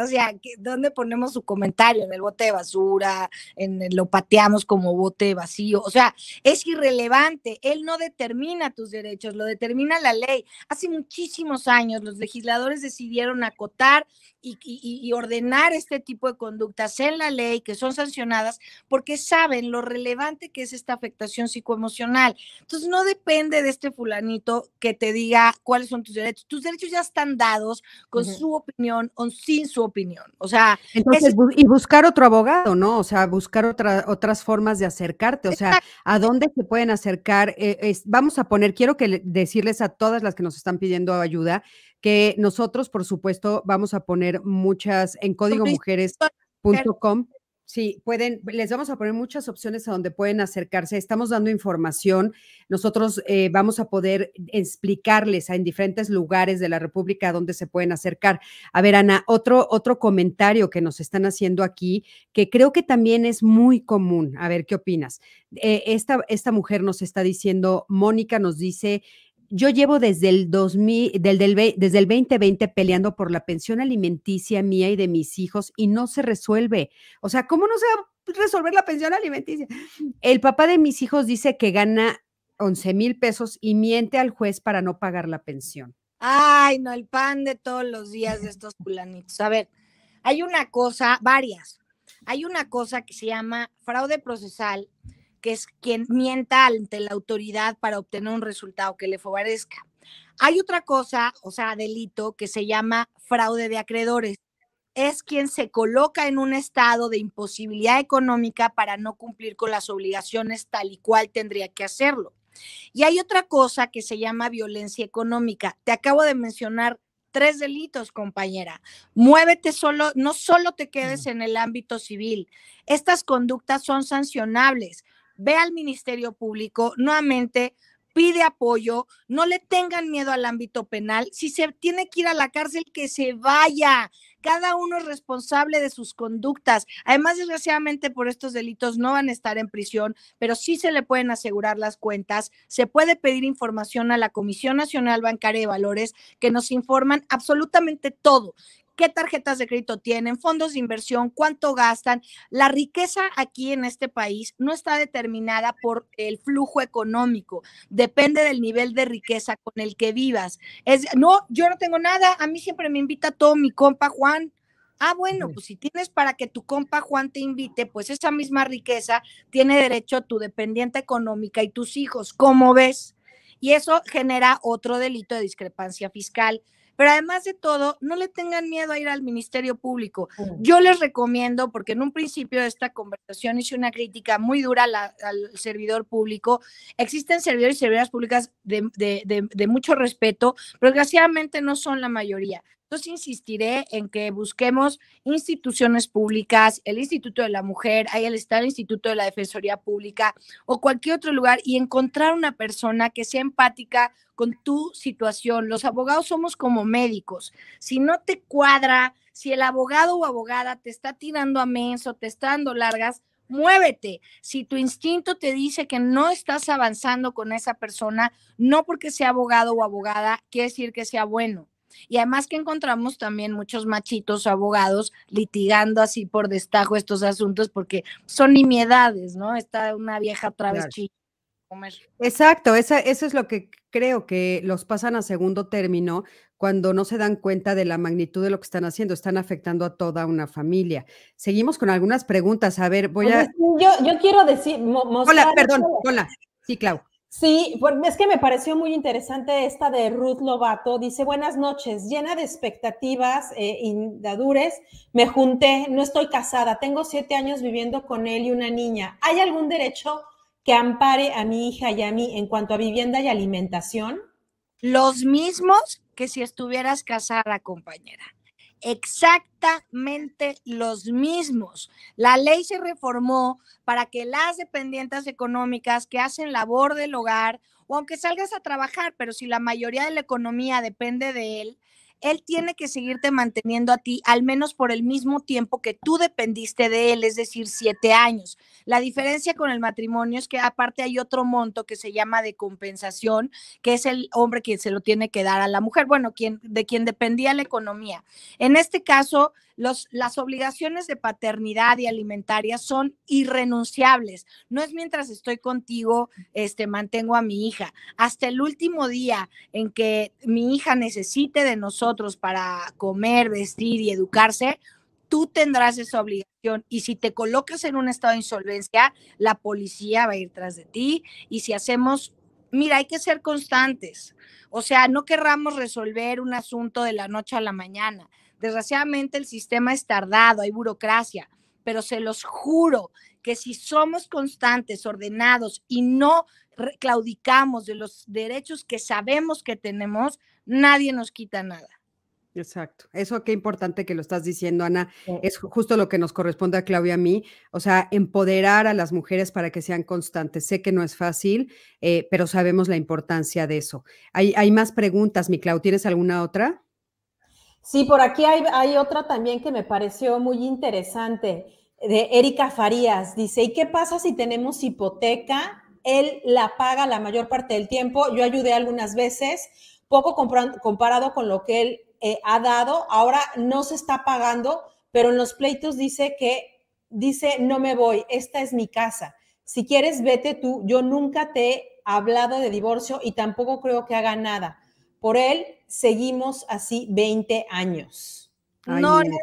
Speaker 2: o sea, ¿dónde ponemos su comentario? En el bote de basura, en lo pateamos como bote vacío, o sea, es irrelevante, él no determina tus derechos, lo determina la ley. Hace muchísimos años los legisladores decidieron acotar y, y ordenar este tipo de conductas en la ley que son sancionadas porque saben lo relevante que es esta afectación psicoemocional. Entonces, no depende de este fulanito que te diga, cuáles son tus derechos. Tus derechos ya están dados con su opinión o sin su opinión. O sea,
Speaker 1: entonces y buscar otro abogado, ¿no? O sea, buscar otra, otras formas de acercarte. O sea, ¿a dónde se pueden acercar? Eh, vamos a poner, quiero que decirles a todas las que nos están pidiendo ayuda que nosotros, por supuesto, vamos a poner muchas en códigomujeres.com Sí, pueden, les vamos a poner muchas opciones a donde pueden acercarse. Estamos dando información. Nosotros eh, vamos a poder explicarles en diferentes lugares de la República a donde se pueden acercar. A ver, Ana, otro, otro comentario que nos están haciendo aquí, que creo que también es muy común. A ver, ¿qué opinas? Eh, esta, esta mujer nos está diciendo, Mónica nos dice, yo llevo desde el 2000, del, desde el 2020 peleando por la pensión alimenticia mía y de mis hijos y no se resuelve. O sea, ¿cómo no se va a resolver la pensión alimenticia? El papá de mis hijos dice que gana 11 mil pesos y miente al juez para no pagar la pensión.
Speaker 2: Ay, no, el pan de todos los días de estos fulanitos. A ver, hay una cosa, varias. Hay una cosa que se llama fraude procesal que es quien mienta ante la autoridad para obtener un resultado que le favorezca. Hay otra cosa, o sea, delito, que se llama fraude de acreedores. Es quien se coloca en un estado de imposibilidad económica para no cumplir con las obligaciones tal y cual tendría que hacerlo. Y hay otra cosa que se llama violencia económica. Te acabo de mencionar tres delitos, compañera. Muévete solo, no solo te quedes en el ámbito civil. Estas conductas son sancionables ve al Ministerio Público, nuevamente pide apoyo, no le tengan miedo al ámbito penal. Si se tiene que ir a la cárcel, que se vaya. Cada uno es responsable de sus conductas. Además, desgraciadamente, por estos delitos no van a estar en prisión, pero sí se le pueden asegurar las cuentas. Se puede pedir información a la Comisión Nacional Bancaria de Valores, que nos informan absolutamente todo qué tarjetas de crédito tienen, fondos de inversión, cuánto gastan. La riqueza aquí en este país no está determinada por el flujo económico, depende del nivel de riqueza con el que vivas. Es, no, yo no tengo nada, a mí siempre me invita todo mi compa Juan. Ah, bueno, pues si tienes para que tu compa Juan te invite, pues esa misma riqueza tiene derecho a tu dependiente económica y tus hijos, ¿cómo ves? Y eso genera otro delito de discrepancia fiscal. Pero además de todo, no le tengan miedo a ir al Ministerio Público. Yo les recomiendo, porque en un principio de esta conversación hice una crítica muy dura al servidor público. Existen servidores y servidoras públicas de, de mucho respeto, pero desgraciadamente no son la mayoría. Entonces insistiré en que busquemos instituciones públicas, el Instituto de la Mujer, ahí está el Instituto de la Defensoría Pública o cualquier otro lugar y encontrar una persona que sea empática con tu situación. Los abogados somos como médicos. Si no te cuadra, si el abogado o abogada te está tirando a menso, te está dando largas, muévete. Si tu instinto te dice que no estás avanzando con esa persona, no porque sea abogado o abogada, quiere decir que sea bueno. Y además que encontramos también muchos machitos abogados litigando así por destajo estos asuntos porque son nimiedades, ¿no? Está una vieja otra vez
Speaker 1: Exacto, esa, eso es lo que creo que los pasan a segundo término cuando no se dan cuenta de la magnitud de lo que están haciendo, están afectando a toda una familia. Seguimos con algunas preguntas. A ver, voy a.
Speaker 3: Yo, yo quiero decir.
Speaker 1: Hola, perdón, hola. Sí, Clau.
Speaker 3: Sí, es que me pareció muy interesante esta de Ruth Lobato. Dice, buenas noches, llena de expectativas, eh, indadures, me junté, no estoy casada, tengo siete años viviendo con él y una niña. ¿Hay algún derecho que ampare a mi hija y a mí en cuanto a vivienda y alimentación?
Speaker 2: Los mismos que si estuvieras casada, compañera exactamente los mismos. La ley se reformó para que las dependientes económicas que hacen labor del hogar, o aunque salgas a trabajar, pero si la mayoría de la economía depende de él, él tiene que seguirte manteniendo a ti al menos por el mismo tiempo que tú dependiste de él, es decir, siete años. La diferencia con el matrimonio es que aparte hay otro monto que se llama de compensación, que es el hombre quien se lo tiene que dar a la mujer, bueno, quien, de quien dependía la economía. En este caso, las obligaciones de paternidad y alimentaria son irrenunciables. No es mientras estoy contigo, este, mantengo a mi hija. Hasta el último día en que mi hija necesite de nosotros para comer, vestir y educarse, tú tendrás esa obligación. Y si te colocas en un estado de insolvencia, la policía va a ir tras de ti. Y si hacemos, mira, hay que ser constantes. O sea, no querramos resolver un asunto de la noche a la mañana. Desgraciadamente el sistema es tardado, hay burocracia, pero se los juro que si somos constantes, ordenados y no claudicamos de los derechos que sabemos que tenemos, nadie nos quita nada.
Speaker 1: Exacto. Eso qué importante que lo estás diciendo, Ana. Es justo lo que nos corresponde a Claudia y a mí. O sea, empoderar a las mujeres para que sean constantes. Sé que no es fácil, eh, pero sabemos la importancia de eso. Hay, hay más preguntas, mi Clau. ¿Tienes alguna otra?
Speaker 3: Sí, por aquí hay, otra también que me pareció muy interesante, de Erika Farías. Dice, ¿y qué pasa si tenemos hipoteca él la paga la mayor parte del tiempo. Yo ayudé algunas veces, poco comparado con lo que él eh, ha dado. Ahora no se está pagando, pero en los pleitos dice que dice, no me voy, esta es mi casa. Si quieres, vete tú. Yo nunca te he hablado de divorcio y tampoco creo que haga nada. Por él seguimos así 20 años.
Speaker 2: no, no,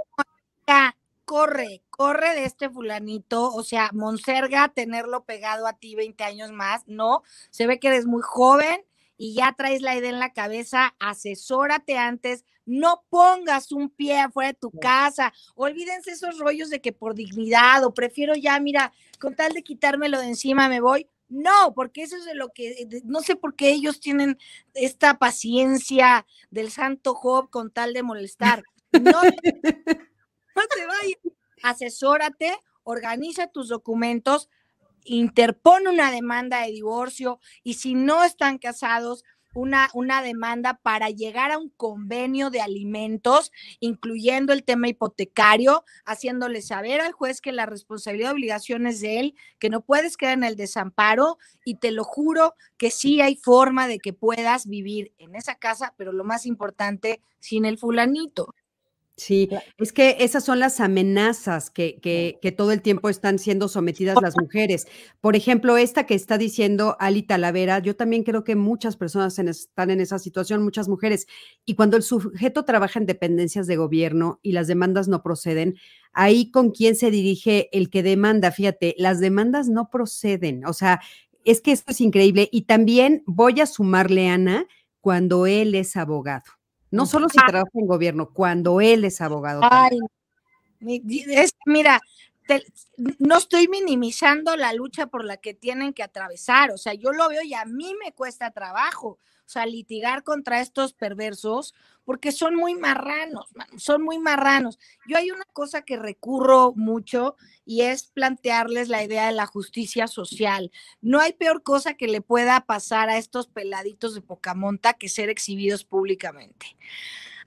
Speaker 2: corre, corre de este fulanito, o sea, Monserga, tenerlo pegado a ti 20 años más, no, se ve que eres muy joven y ya traes la idea en la cabeza, asesórate antes, no pongas un pie afuera de tu casa, olvídense esos rollos de que por dignidad o prefiero ya, mira, con tal de quitármelo de encima me voy. No, porque eso es de lo que, no sé por qué ellos tienen esta paciencia del santo Job con tal de molestar. No, no te vayas. Asesórate, organiza tus documentos, interpone una demanda de divorcio y si no están casados, una, una, demanda para llegar a un convenio de alimentos, incluyendo el tema hipotecario, haciéndole saber al juez que la responsabilidad y obligación es de él, que no puedes quedar en el desamparo y te lo juro que sí hay forma de que puedas vivir en esa casa, pero lo más importante, sin el fulanito.
Speaker 1: Sí, es que esas son las amenazas que, que, todo el tiempo están siendo sometidas las mujeres. Por ejemplo, esta que está diciendo Ali Talavera, yo también creo que muchas personas están en esa situación, muchas mujeres. Y cuando el sujeto trabaja en dependencias de gobierno y las demandas no proceden, ahí con quién se dirige el que demanda, fíjate, las demandas no proceden. O sea, es que esto es increíble. Y también voy a sumarle, Ana, cuando él es abogado. No solo si trabaja en gobierno, cuando él es abogado. Ay,
Speaker 2: mira, no estoy minimizando la lucha por la que tienen que atravesar, o sea, yo lo veo y a mí me cuesta trabajo, sea, litigar contra estos perversos, porque son muy marranos, son muy marranos. Yo hay una cosa que recurro mucho y es plantearles la idea de la justicia social. No hay peor cosa que le pueda pasar a estos peladitos de poca monta que ser exhibidos públicamente.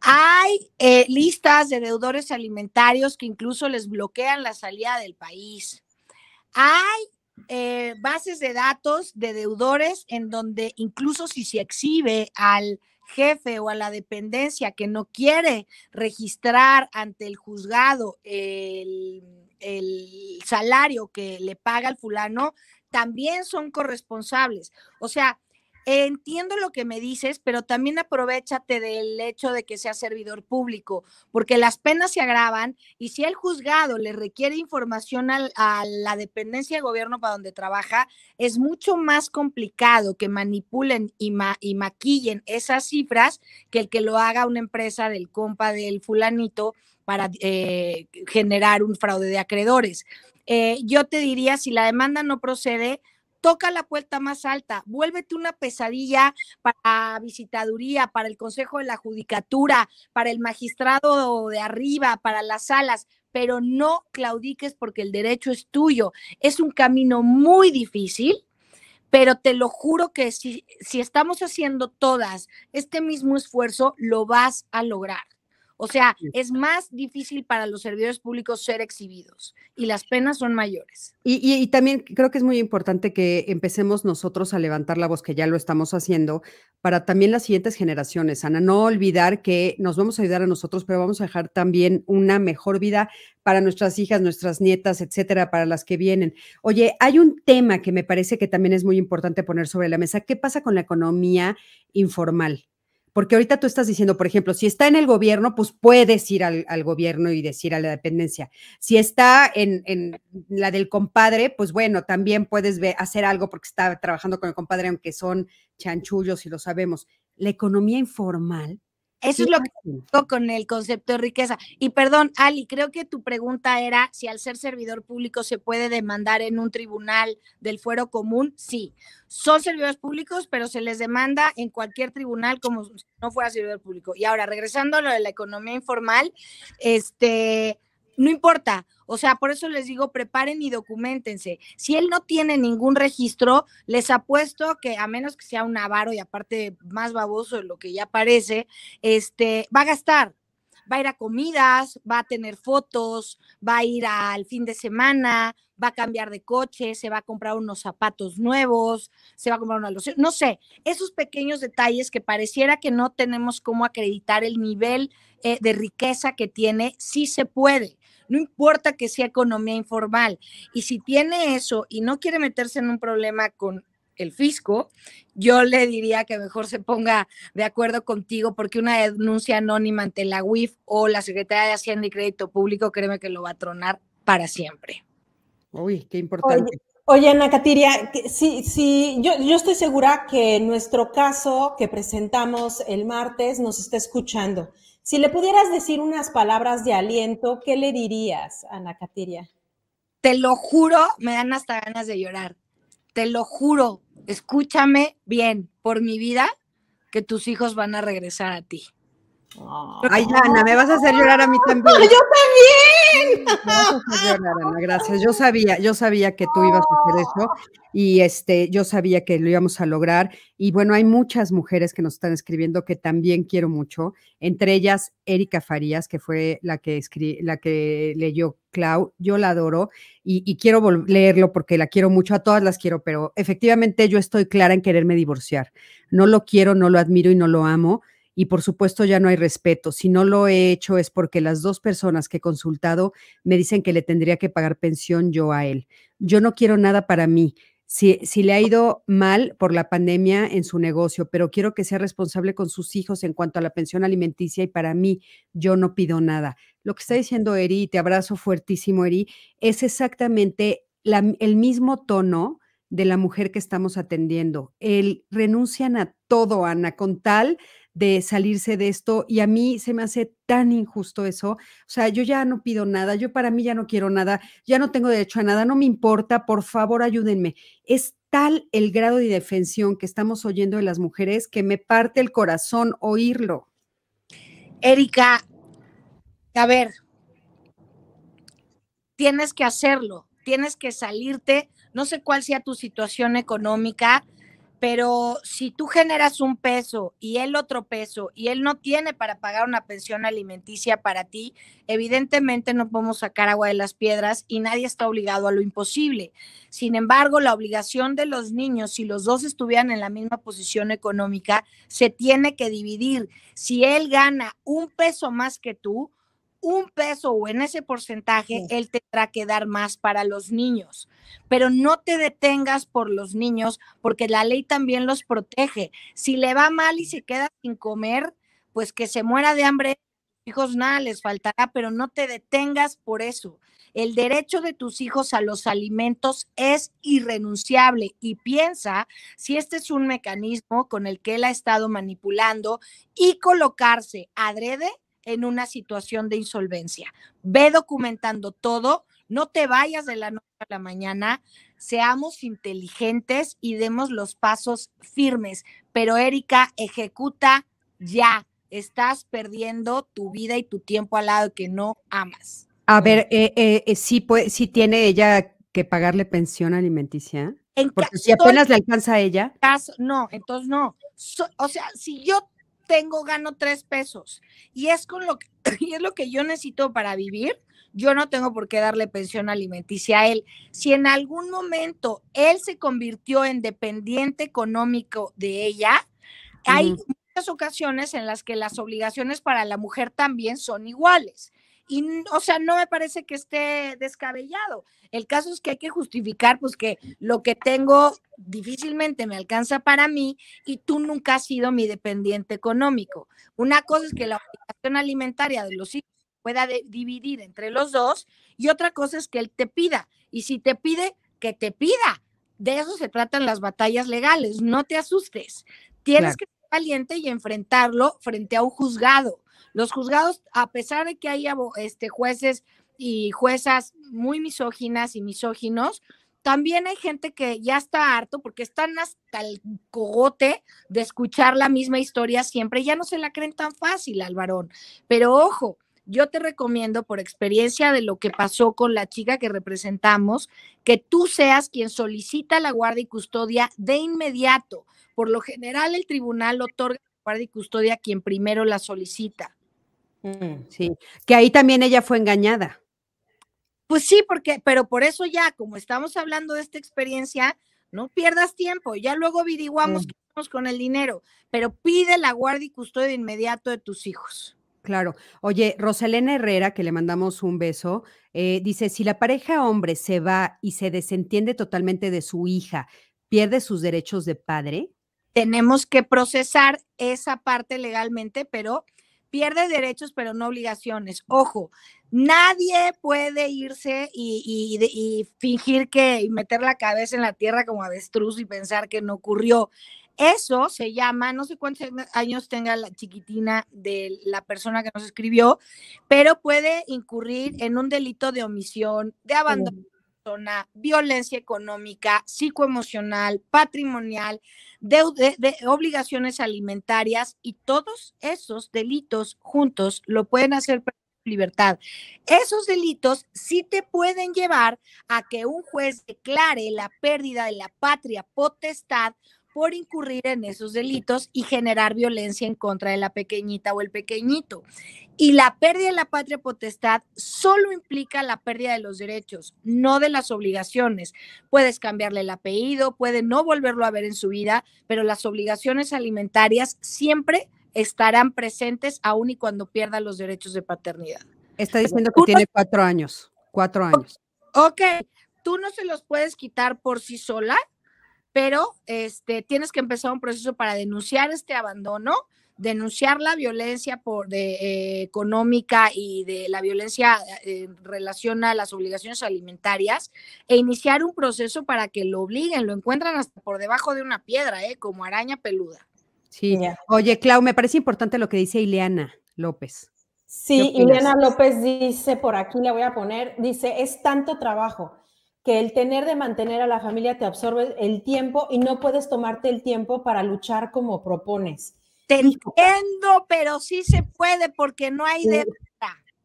Speaker 2: Hay eh, listas de deudores alimentarios que incluso les bloquean la salida del país. Hay eh, bases de datos de deudores en donde incluso si se exhibe al jefe o a la dependencia que no quiere registrar ante el juzgado el, el salario que le paga el fulano, también son corresponsables. O sea, Entiendo lo que me dices, pero también aprovechate del hecho de que sea servidor público, porque las penas se agravan y si el juzgado le requiere información a la dependencia de gobierno para donde trabaja, es mucho más complicado que manipulen y, y maquillen esas cifras que el que lo haga una empresa del compa del fulanito para eh, generar un fraude de acreedores. Eh, yo te diría, si la demanda no procede, toca la puerta más alta, vuélvete una pesadilla para visitaduría, para el Consejo de la Judicatura, para el magistrado de arriba, para las salas, pero no claudiques porque el derecho es tuyo. Es un camino muy difícil, pero te lo juro que si, si estamos haciendo todas este mismo esfuerzo, lo vas a lograr. O sea, es más difícil para los servidores públicos ser exhibidos y las penas son mayores.
Speaker 1: Y, también creo que es muy importante que empecemos nosotros a levantar la voz, que ya lo estamos haciendo, para también las siguientes generaciones, Ana. No olvidar que nos vamos a ayudar a nosotros, pero vamos a dejar también una mejor vida para nuestras hijas, nuestras nietas, etcétera, para las que vienen. Oye, hay un tema que me parece que también es muy importante poner sobre la mesa. ¿Qué pasa con la economía informal? Porque ahorita tú estás diciendo, por ejemplo, si está en el gobierno, pues puedes ir al, gobierno y decir a la dependencia. Si está en, la del compadre, pues bueno, también puedes hacer algo porque está trabajando con el compadre, aunque son chanchullos y lo sabemos. La economía informal
Speaker 2: eso es lo que digo con el concepto de riqueza. Y perdón, Ali, creo que tu pregunta era si al ser servidor público se puede demandar en un tribunal del fuero común. Sí, son servidores públicos, pero se les demanda en cualquier tribunal como si no fuera servidor público. Y ahora, regresando a lo de la economía informal, este, no importa, o sea, por eso les digo, preparen y documentense. Si él no tiene ningún registro, les apuesto que a menos que sea un avaro y aparte más baboso de lo que ya parece, este, va a gastar. va a ir a comidas, va a tener fotos, va a ir al fin de semana, va a cambiar de coche, se va a comprar unos zapatos nuevos, se va a comprar una loción, no sé, esos pequeños detalles que pareciera que no tenemos cómo acreditar el nivel eh, de riqueza que tiene, sí se puede. No importa que sea economía informal. Y si tiene eso y no quiere meterse en un problema con el fisco, yo le diría que mejor se ponga de acuerdo contigo porque una denuncia anónima ante la UIF o la Secretaría de Hacienda y Crédito Público, créeme que lo va a tronar para siempre.
Speaker 1: Uy, qué importante.
Speaker 3: Oye, Ana Catiria, sí, sí, yo, yo estoy segura que nuestro caso que presentamos el martes nos está escuchando. Si le pudieras decir unas palabras de aliento, ¿qué le dirías, Ana Catiria?
Speaker 2: Te lo juro, me dan hasta ganas de llorar. Te lo juro, escúchame bien, por mi vida, que tus hijos van a regresar a ti.
Speaker 1: Ay, Ana, me vas a hacer llorar a mí también.
Speaker 3: ¡Yo también!
Speaker 1: Me vas a hacer llorar, Ana, gracias. Yo sabía, yo sabía que tú ibas a hacer eso y este, yo sabía que lo íbamos a lograr. Y bueno, hay muchas mujeres que nos están escribiendo que también quiero mucho, entre ellas Erika Farías, que fue la que, la que leyó Clau, yo la adoro y, y quiero leerlo porque la quiero mucho, a todas las quiero, pero efectivamente yo estoy clara en quererme divorciar. No lo quiero, no lo admiro y no lo amo y por supuesto ya no hay respeto. Si no lo he hecho es porque las dos personas que he consultado me dicen que le tendría que pagar pensión yo a él. Yo no quiero nada para mí. Si, si, le ha ido mal por la pandemia en su negocio, pero quiero que sea responsable con sus hijos en cuanto a la pensión alimenticia y para mí yo no pido nada. Lo que está diciendo Eri, y te abrazo fuertísimo Eri, es exactamente el mismo tono de la mujer que estamos atendiendo. El renuncian a todo, Ana, con tal de salirse de esto y a mí se me hace tan injusto eso. O sea, yo ya no pido nada, yo para mí ya no quiero nada, ya no tengo derecho a nada, no me importa, por favor ayúdenme. Es tal el grado de defensión que estamos oyendo de las mujeres que me parte el corazón oírlo.
Speaker 2: Erika, a ver, tienes que hacerlo, tienes que salirte, no sé cuál sea tu situación económica, pero si tú generas un peso y él otro peso y él no tiene para pagar una pensión alimenticia para ti, evidentemente no podemos sacar agua de las piedras y nadie está obligado a lo imposible. Sin embargo, la obligación de los niños, si los dos estuvieran en la misma posición económica, se tiene que dividir. Si él gana un peso más que tú, un peso o en ese porcentaje, él tendrá que dar más para los niños. Pero no te detengas por los niños porque la ley también los protege. Si le va mal y se queda sin comer, pues que se muera de hambre, hijos nada les faltará, pero no te detengas por eso. El derecho de tus hijos a los alimentos es irrenunciable y piensa si este es un mecanismo con el que él ha estado manipulando y colocarse adrede en una situación de insolvencia. Ve documentando todo, no te vayas de la noche a la mañana, seamos inteligentes y demos los pasos firmes. Pero Erika, ejecuta ya. Estás perdiendo tu vida y tu tiempo al lado que no amas.
Speaker 1: A ver, eh, eh, eh sí, puede, sí tiene ella que pagarle pensión alimenticia. Porque si apenas le alcanza a ella.
Speaker 2: Caso, no, entonces no. o sea, si yo tengo, gano tres pesos y es con lo que, y es lo que yo necesito para vivir, yo no tengo por qué darle pensión alimenticia a él. Si en algún momento él se convirtió en dependiente económico de ella, hay muchas ocasiones en las que las obligaciones para la mujer también son iguales. Y, o sea, no me parece que esté descabellado. El caso es que hay que justificar, pues, que lo que tengo difícilmente me alcanza para mí y tú nunca has sido mi dependiente económico. Una cosa es que la obligación alimentaria de los hijos pueda dividir entre los dos y otra cosa es que él te pida. Y si te pide, que te pida. De eso se tratan las batallas legales. No te asustes. Tienes que ser valiente y enfrentarlo frente a un juzgado los juzgados, a pesar de que hay este, jueces y juezas muy misóginas y misóginos, también hay gente que ya está harto porque están hasta el cogote de escuchar la misma historia siempre, ya no se la creen tan fácil al varón. Pero ojo, yo te recomiendo por experiencia de lo que pasó con la chica que representamos, que tú seas quien solicita la guardia y custodia de inmediato. Por lo general, el tribunal otorga la guardia y custodia quien primero la solicita.
Speaker 1: Mm. Sí, que ahí también ella fue engañada.
Speaker 2: Pues sí, porque, pero por eso ya, como estamos hablando de esta experiencia, no pierdas tiempo, ya luego averiguamos qué hacemos con el dinero, pero pide la guardia y custodia de inmediato de tus hijos.
Speaker 1: Claro. Oye, Rosalena Herrera, que le mandamos un beso, eh, dice, si la pareja hombre se va y se desentiende totalmente de su hija, ¿pierde sus derechos de padre?
Speaker 2: Tenemos que procesar esa parte legalmente, pero pierde derechos, pero no obligaciones. Ojo, nadie puede irse y, fingir que y meter la cabeza en la tierra como avestruz y pensar que no ocurrió. Eso se llama, no sé cuántos años tenga la chiquitina de la persona que nos escribió, pero puede incurrir en un delito de omisión, de abandono de violencia económica, psicoemocional, patrimonial, de, de, obligaciones alimentarias y todos esos delitos juntos lo pueden hacer libertad. Esos delitos sí te pueden llevar a que un juez declare la pérdida de la patria potestad por incurrir en esos delitos y generar violencia en contra de la pequeñita o el pequeñito. Y la pérdida de la patria potestad solo implica la pérdida de los derechos, no de las obligaciones. Puedes cambiarle el apellido, puede no volverlo a ver en su vida, pero las obligaciones alimentarias siempre estarán presentes aun y cuando pierda los derechos de paternidad.
Speaker 1: Está diciendo que tiene cuatro años, cuatro años.
Speaker 2: Ok, tú no se los puedes quitar por sí sola, pero este, tienes que empezar un proceso para denunciar este abandono, denunciar la violencia por, de, eh, económica y de la violencia eh, en relación a las obligaciones alimentarias e iniciar un proceso para que lo obliguen, lo encuentran hasta por debajo de una piedra, ¿eh? como araña peluda.
Speaker 1: Sí, oye, Clau, me parece importante lo que dice Ileana López.
Speaker 3: Sí, Ileana López dice por aquí, le voy a poner, dice, es tanto trabajo que el tener de mantener a la familia te absorbe el tiempo y no puedes tomarte el tiempo para luchar como propones.
Speaker 2: Te entiendo, pero sí se puede porque no hay de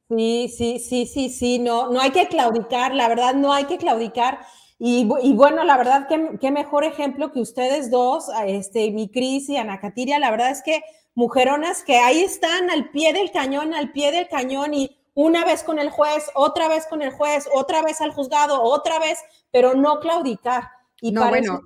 Speaker 3: Sí, sí, sí, sí, sí, no, no hay que claudicar, la verdad no hay que claudicar. Y, bueno, la verdad, qué, mejor ejemplo que ustedes dos, este, mi Cris y Ana Catiria, la verdad es que mujeronas que ahí están al pie del cañón, al pie del cañón y una vez con el juez, otra vez con el juez, otra vez al juzgado, otra vez, pero no claudicar.
Speaker 1: Y no, bueno,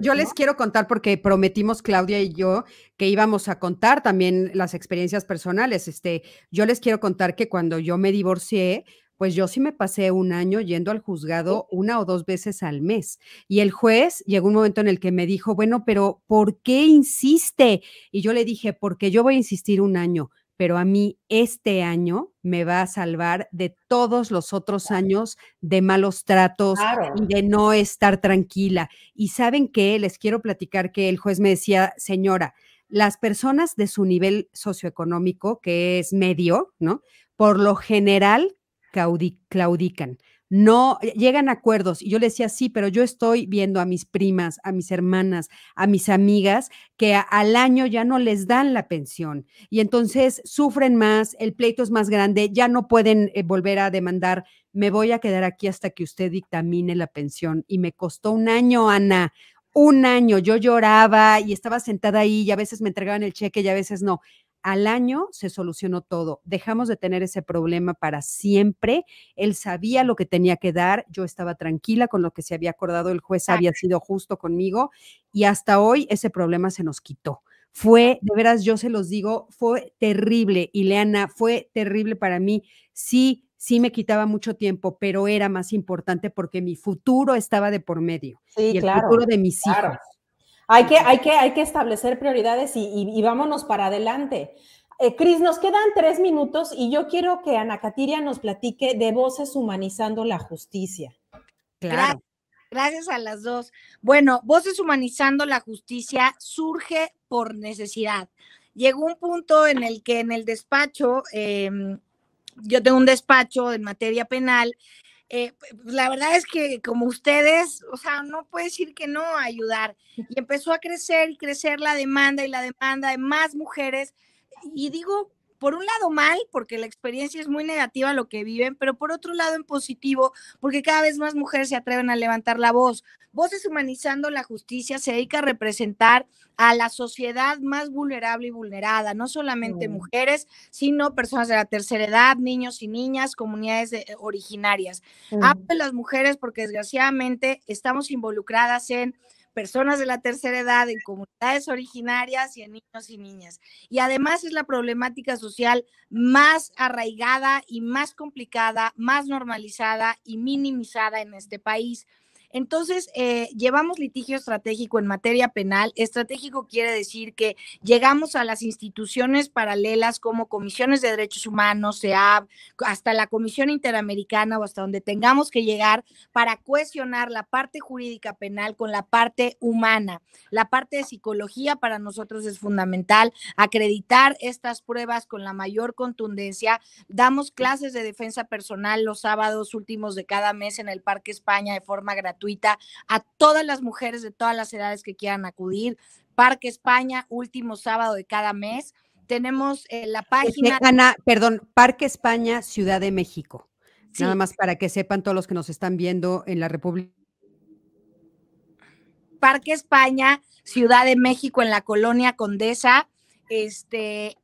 Speaker 1: yo, les quiero contar porque prometimos Claudia y yo que íbamos a contar también las experiencias personales. Este, yo les quiero contar que cuando yo me divorcié, pues yo sí me pasé un año yendo al juzgado una o dos veces al mes. Y el juez llegó un momento en el que me dijo, bueno, pero ¿por qué insiste? Y yo le dije, porque yo voy a insistir un año pero a mí este año me va a salvar de todos los otros años de malos tratos y de no estar tranquila. Y saben qué, les quiero platicar que el juez me decía, señora, las personas de su nivel socioeconómico, que es medio, ¿no? Por lo general claudican no llegan acuerdos. Y yo le decía, sí, pero yo estoy viendo a mis primas, a mis hermanas, a mis amigas que al año ya no les dan la pensión y entonces sufren más, el pleito es más grande, ya no pueden eh, volver a demandar, me voy a quedar aquí hasta que usted dictamine la pensión. Y me costó un año, Ana, un año. Yo lloraba y estaba sentada ahí y a veces me entregaban el cheque y a veces no al año se solucionó todo. Dejamos de tener ese problema para siempre. Él sabía lo que tenía que dar. Yo estaba tranquila con lo que se había acordado. El juez había sido justo conmigo y hasta hoy ese problema se nos quitó. Fue, de veras, yo se los digo, fue terrible. Y Leana, fue terrible para mí. Sí, sí me quitaba mucho tiempo, pero era más importante porque mi futuro estaba de por medio. y el futuro de mis hijos.
Speaker 3: Hay que, hay que, hay que establecer prioridades y, vámonos para adelante. Eh, Cris, nos quedan tres minutos y yo quiero que Ana Catiria nos platique de Voces Humanizando la Justicia.
Speaker 2: Claro. Gracias a las dos. Bueno, Voces Humanizando la Justicia surge por necesidad. Llegó un punto en el que en el despacho, em, yo tengo un despacho en materia penal eh, la verdad es que como ustedes, o sea, no puede decir que no a ayudar. Y empezó a crecer y crecer la demanda y la demanda de más mujeres. Y digo, por un lado mal, porque la experiencia es muy negativa lo que viven, pero por otro lado en positivo, porque cada vez más mujeres se atreven a levantar la voz. Voces Humanizando la Justicia se dedica a representar a la sociedad más vulnerable y vulnerada, no solamente mm. mujeres, sino personas de la tercera edad, niños y niñas, comunidades originarias. Mm. Hablo de las mujeres porque desgraciadamente estamos involucradas en personas de la tercera edad, en comunidades originarias y en niños y niñas. Y además es la problemática social más arraigada y más complicada, más normalizada y minimizada en este país. Entonces, eh, llevamos litigio estratégico en materia penal. Estratégico quiere decir que llegamos a las instituciones paralelas como comisiones de derechos humanos, SEAB, hasta la Comisión Interamericana o hasta donde tengamos que llegar para cuestionar la parte jurídica penal con la parte humana. La parte de psicología para nosotros es fundamental. Acreditar estas pruebas con la mayor contundencia. Damos clases de defensa personal los sábados últimos de cada mes en el Parque España de forma gratuita a todas las mujeres de todas las edades que quieran acudir. Parque España, último sábado de cada mes. Tenemos eh, la página.
Speaker 1: Ana, perdón, Parque España, Ciudad de México. Nada más para que sepan todos los que nos están viendo en la República.
Speaker 2: Parque España, Ciudad de México, en la colonia Condesa, este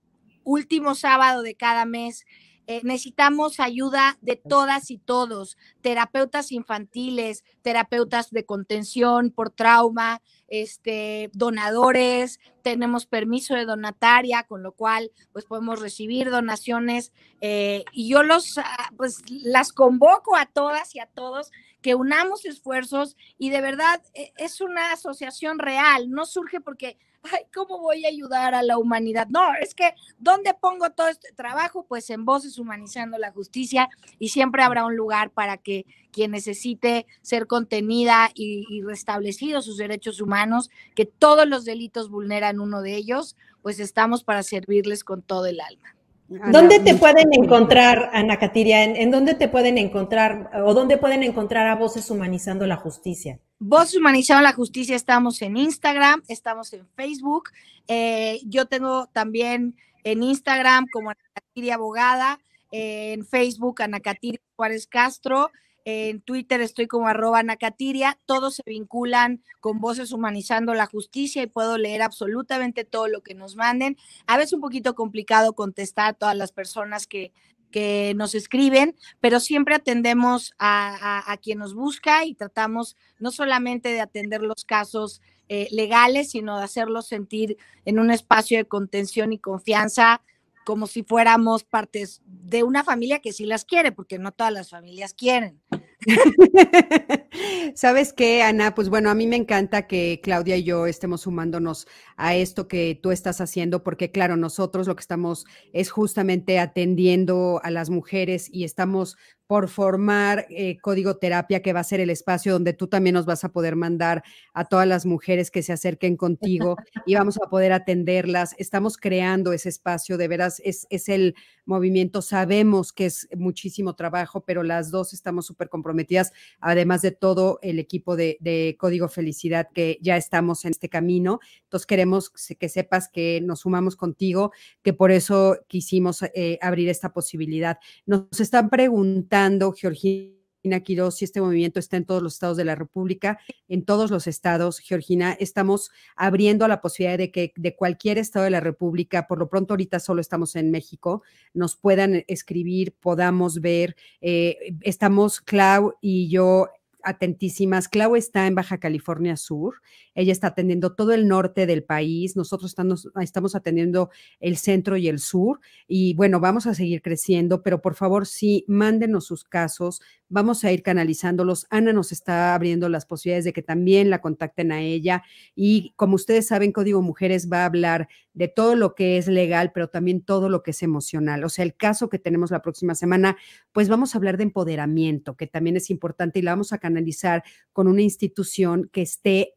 Speaker 2: último sábado de cada mes. Eh, necesitamos ayuda de todas y todos, terapeutas infantiles, terapeutas de contención por trauma, este, donadores, tenemos permiso de donataria, con lo cual pues podemos recibir donaciones eh, y yo los, ah, pues las convoco a todas y a todos que unamos esfuerzos y de verdad e, es una asociación real, no surge porque ay, ¿cómo voy a ayudar a la humanidad? No, es que, ¿dónde pongo todo este trabajo? Pues en Voces Humanizando la Justicia y siempre habrá un lugar para que quien necesite ser contenida y, y restablecidos sus derechos humanos, que todos los delitos vulneran uno de ellos, pues estamos para servirles con todo el alma.
Speaker 3: ¿Dónde te pueden encontrar, Ana Catiria? ¿En, dónde te pueden encontrar o dónde pueden encontrar a Voces Humanizando la Justicia?
Speaker 2: Voces Humanizando la Justicia estamos en Instagram, estamos en Facebook. Eh, yo tengo también en Instagram como Ana Catiria Abogada, en Facebook Ana Catiria Juárez Castro en Twitter estoy como arroba Nacatiria, todos se vinculan con voces humanizando la justicia y puedo leer absolutamente todo lo que nos manden. A veces un poquito complicado contestar a todas las personas que, que nos escriben, pero siempre atendemos a, quien nos busca y tratamos no solamente de atender los casos eh, legales, sino de hacerlos sentir en un espacio de contención y confianza como si fuéramos partes de una familia que sí las quiere, porque no todas las familias quieren.
Speaker 1: ¿Sabes qué, Ana? Pues bueno, a mí me encanta que Claudia y yo estemos sumándonos a esto que tú estás haciendo, porque claro, nosotros lo que estamos es justamente atendiendo a las mujeres y estamos por formar eh, Código Terapia, que va a ser el espacio donde tú también nos vas a poder mandar a todas las mujeres que se acerquen contigo y vamos a poder atenderlas. Estamos creando ese espacio, de veras, es, es el movimiento. Sabemos que es muchísimo trabajo, pero las dos estamos súper comprometidas, además de todo el equipo de, Código Felicidad, que ya estamos en este camino. Entonces queremos que sepas que nos sumamos contigo, que por eso quisimos eh, abrir esta posibilidad. Nos están preguntando Georgina Quiroz, si este movimiento está en todos los estados de la República, en todos los estados, Georgina, estamos abriendo la posibilidad de que de cualquier estado de la República, por lo pronto ahorita solo estamos en México, nos puedan escribir, podamos ver. Eh, estamos, Clau y yo, atentísimas. Clau está en Baja California Sur. Ella está atendiendo todo el norte del país. Nosotros estamos, estamos atendiendo el centro y el sur. Y bueno, vamos a seguir creciendo, pero por favor, sí, mándenos sus casos. Vamos a ir canalizándolos. Ana nos está abriendo las posibilidades de que también la contacten a ella. Y como ustedes saben, Código Mujeres va a hablar de todo lo que es legal, pero también todo lo que es emocional. O sea, el caso que tenemos la próxima semana, pues vamos a hablar de empoderamiento, que también es importante y la vamos a canalizar con una institución que esté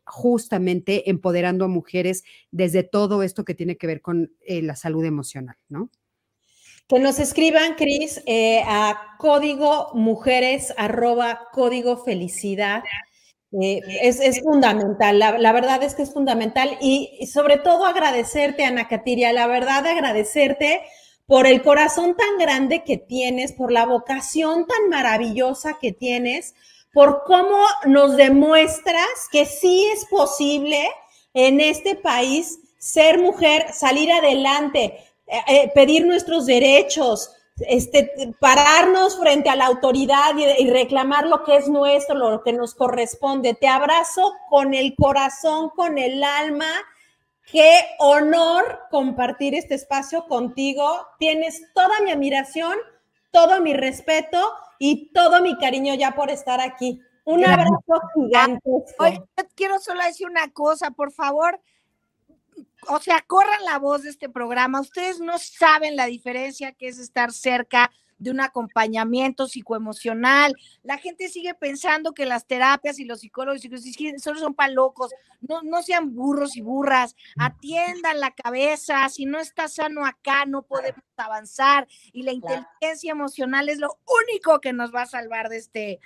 Speaker 1: justamente empoderando a mujeres desde todo esto que tiene que ver con eh, la salud emocional, ¿no?
Speaker 3: Que nos escriban, Cris, eh, a código mujeres arroba código felicidad. Eh, es, fundamental, la, verdad es que es fundamental y, sobre todo agradecerte, Ana Catiria, la verdad agradecerte por el corazón tan grande que tienes, por la vocación tan maravillosa que tienes, por cómo nos demuestras que sí es posible en este país ser mujer, salir adelante, eh, eh, pedir nuestros derechos, este, pararnos frente a la autoridad y, reclamar lo que es nuestro, lo que nos corresponde. Te abrazo con el corazón, con el alma. Qué honor compartir este espacio contigo. Tienes toda mi admiración, todo mi respeto y todo mi cariño ya por estar aquí. Un abrazo gigantesco.
Speaker 2: quiero solo decir una cosa, por favor, o sea, corran la voz de este programa. Ustedes no saben la diferencia que es estar cerca de un acompañamiento psicoemocional. La gente sigue pensando que las terapias y los psicólogos solo son para locos. No, no sean burros y burras. Atiendan la cabeza. Si no está sano acá, no podemos avanzar. Y la inteligencia emocional es lo único que nos va a salvar de este,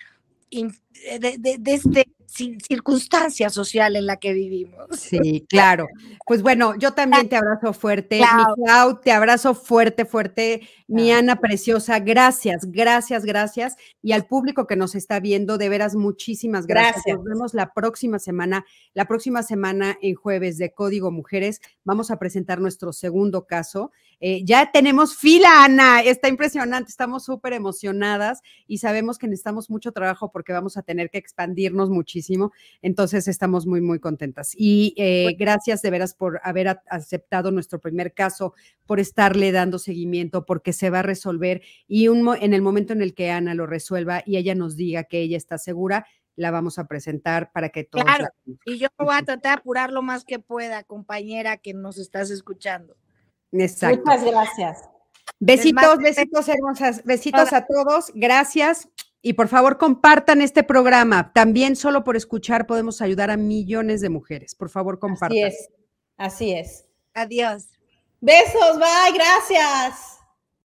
Speaker 2: de, de, de este circunstancia social en la que vivimos.
Speaker 1: Sí, claro. Pues bueno, yo también te abrazo fuerte. Mi Clau, te abrazo fuerte, fuerte. Mi Ana preciosa, gracias, gracias, gracias. Y al público que nos está viendo, de veras, muchísimas gracias. Nos vemos la próxima semana. La próxima semana, en jueves de Código Mujeres, vamos a presentar nuestro segundo caso. Eh, ya tenemos fila, Ana. Está impresionante. Estamos súper emocionadas y sabemos que necesitamos mucho trabajo porque vamos a tener que expandirnos muchísimo entonces estamos muy, muy contentas. Y eh, gracias de veras por haber aceptado nuestro primer caso, por estarle dando seguimiento, porque se va a resolver y un, en el momento en el que Ana lo resuelva y ella nos diga que ella está segura, la vamos a presentar para que todos.
Speaker 2: Claro, y yo voy a tratar de apurar lo más que pueda, compañera que nos estás escuchando.
Speaker 3: Exacto. Muchas gracias.
Speaker 1: Besitos, besitos hermosas, besitos a todos, gracias. Y por favor, compartan este programa. También solo por escuchar podemos ayudar a millones de mujeres. Por favor, compartan.
Speaker 3: Así es. Así es.
Speaker 2: Adiós.
Speaker 3: Besos, bye, gracias.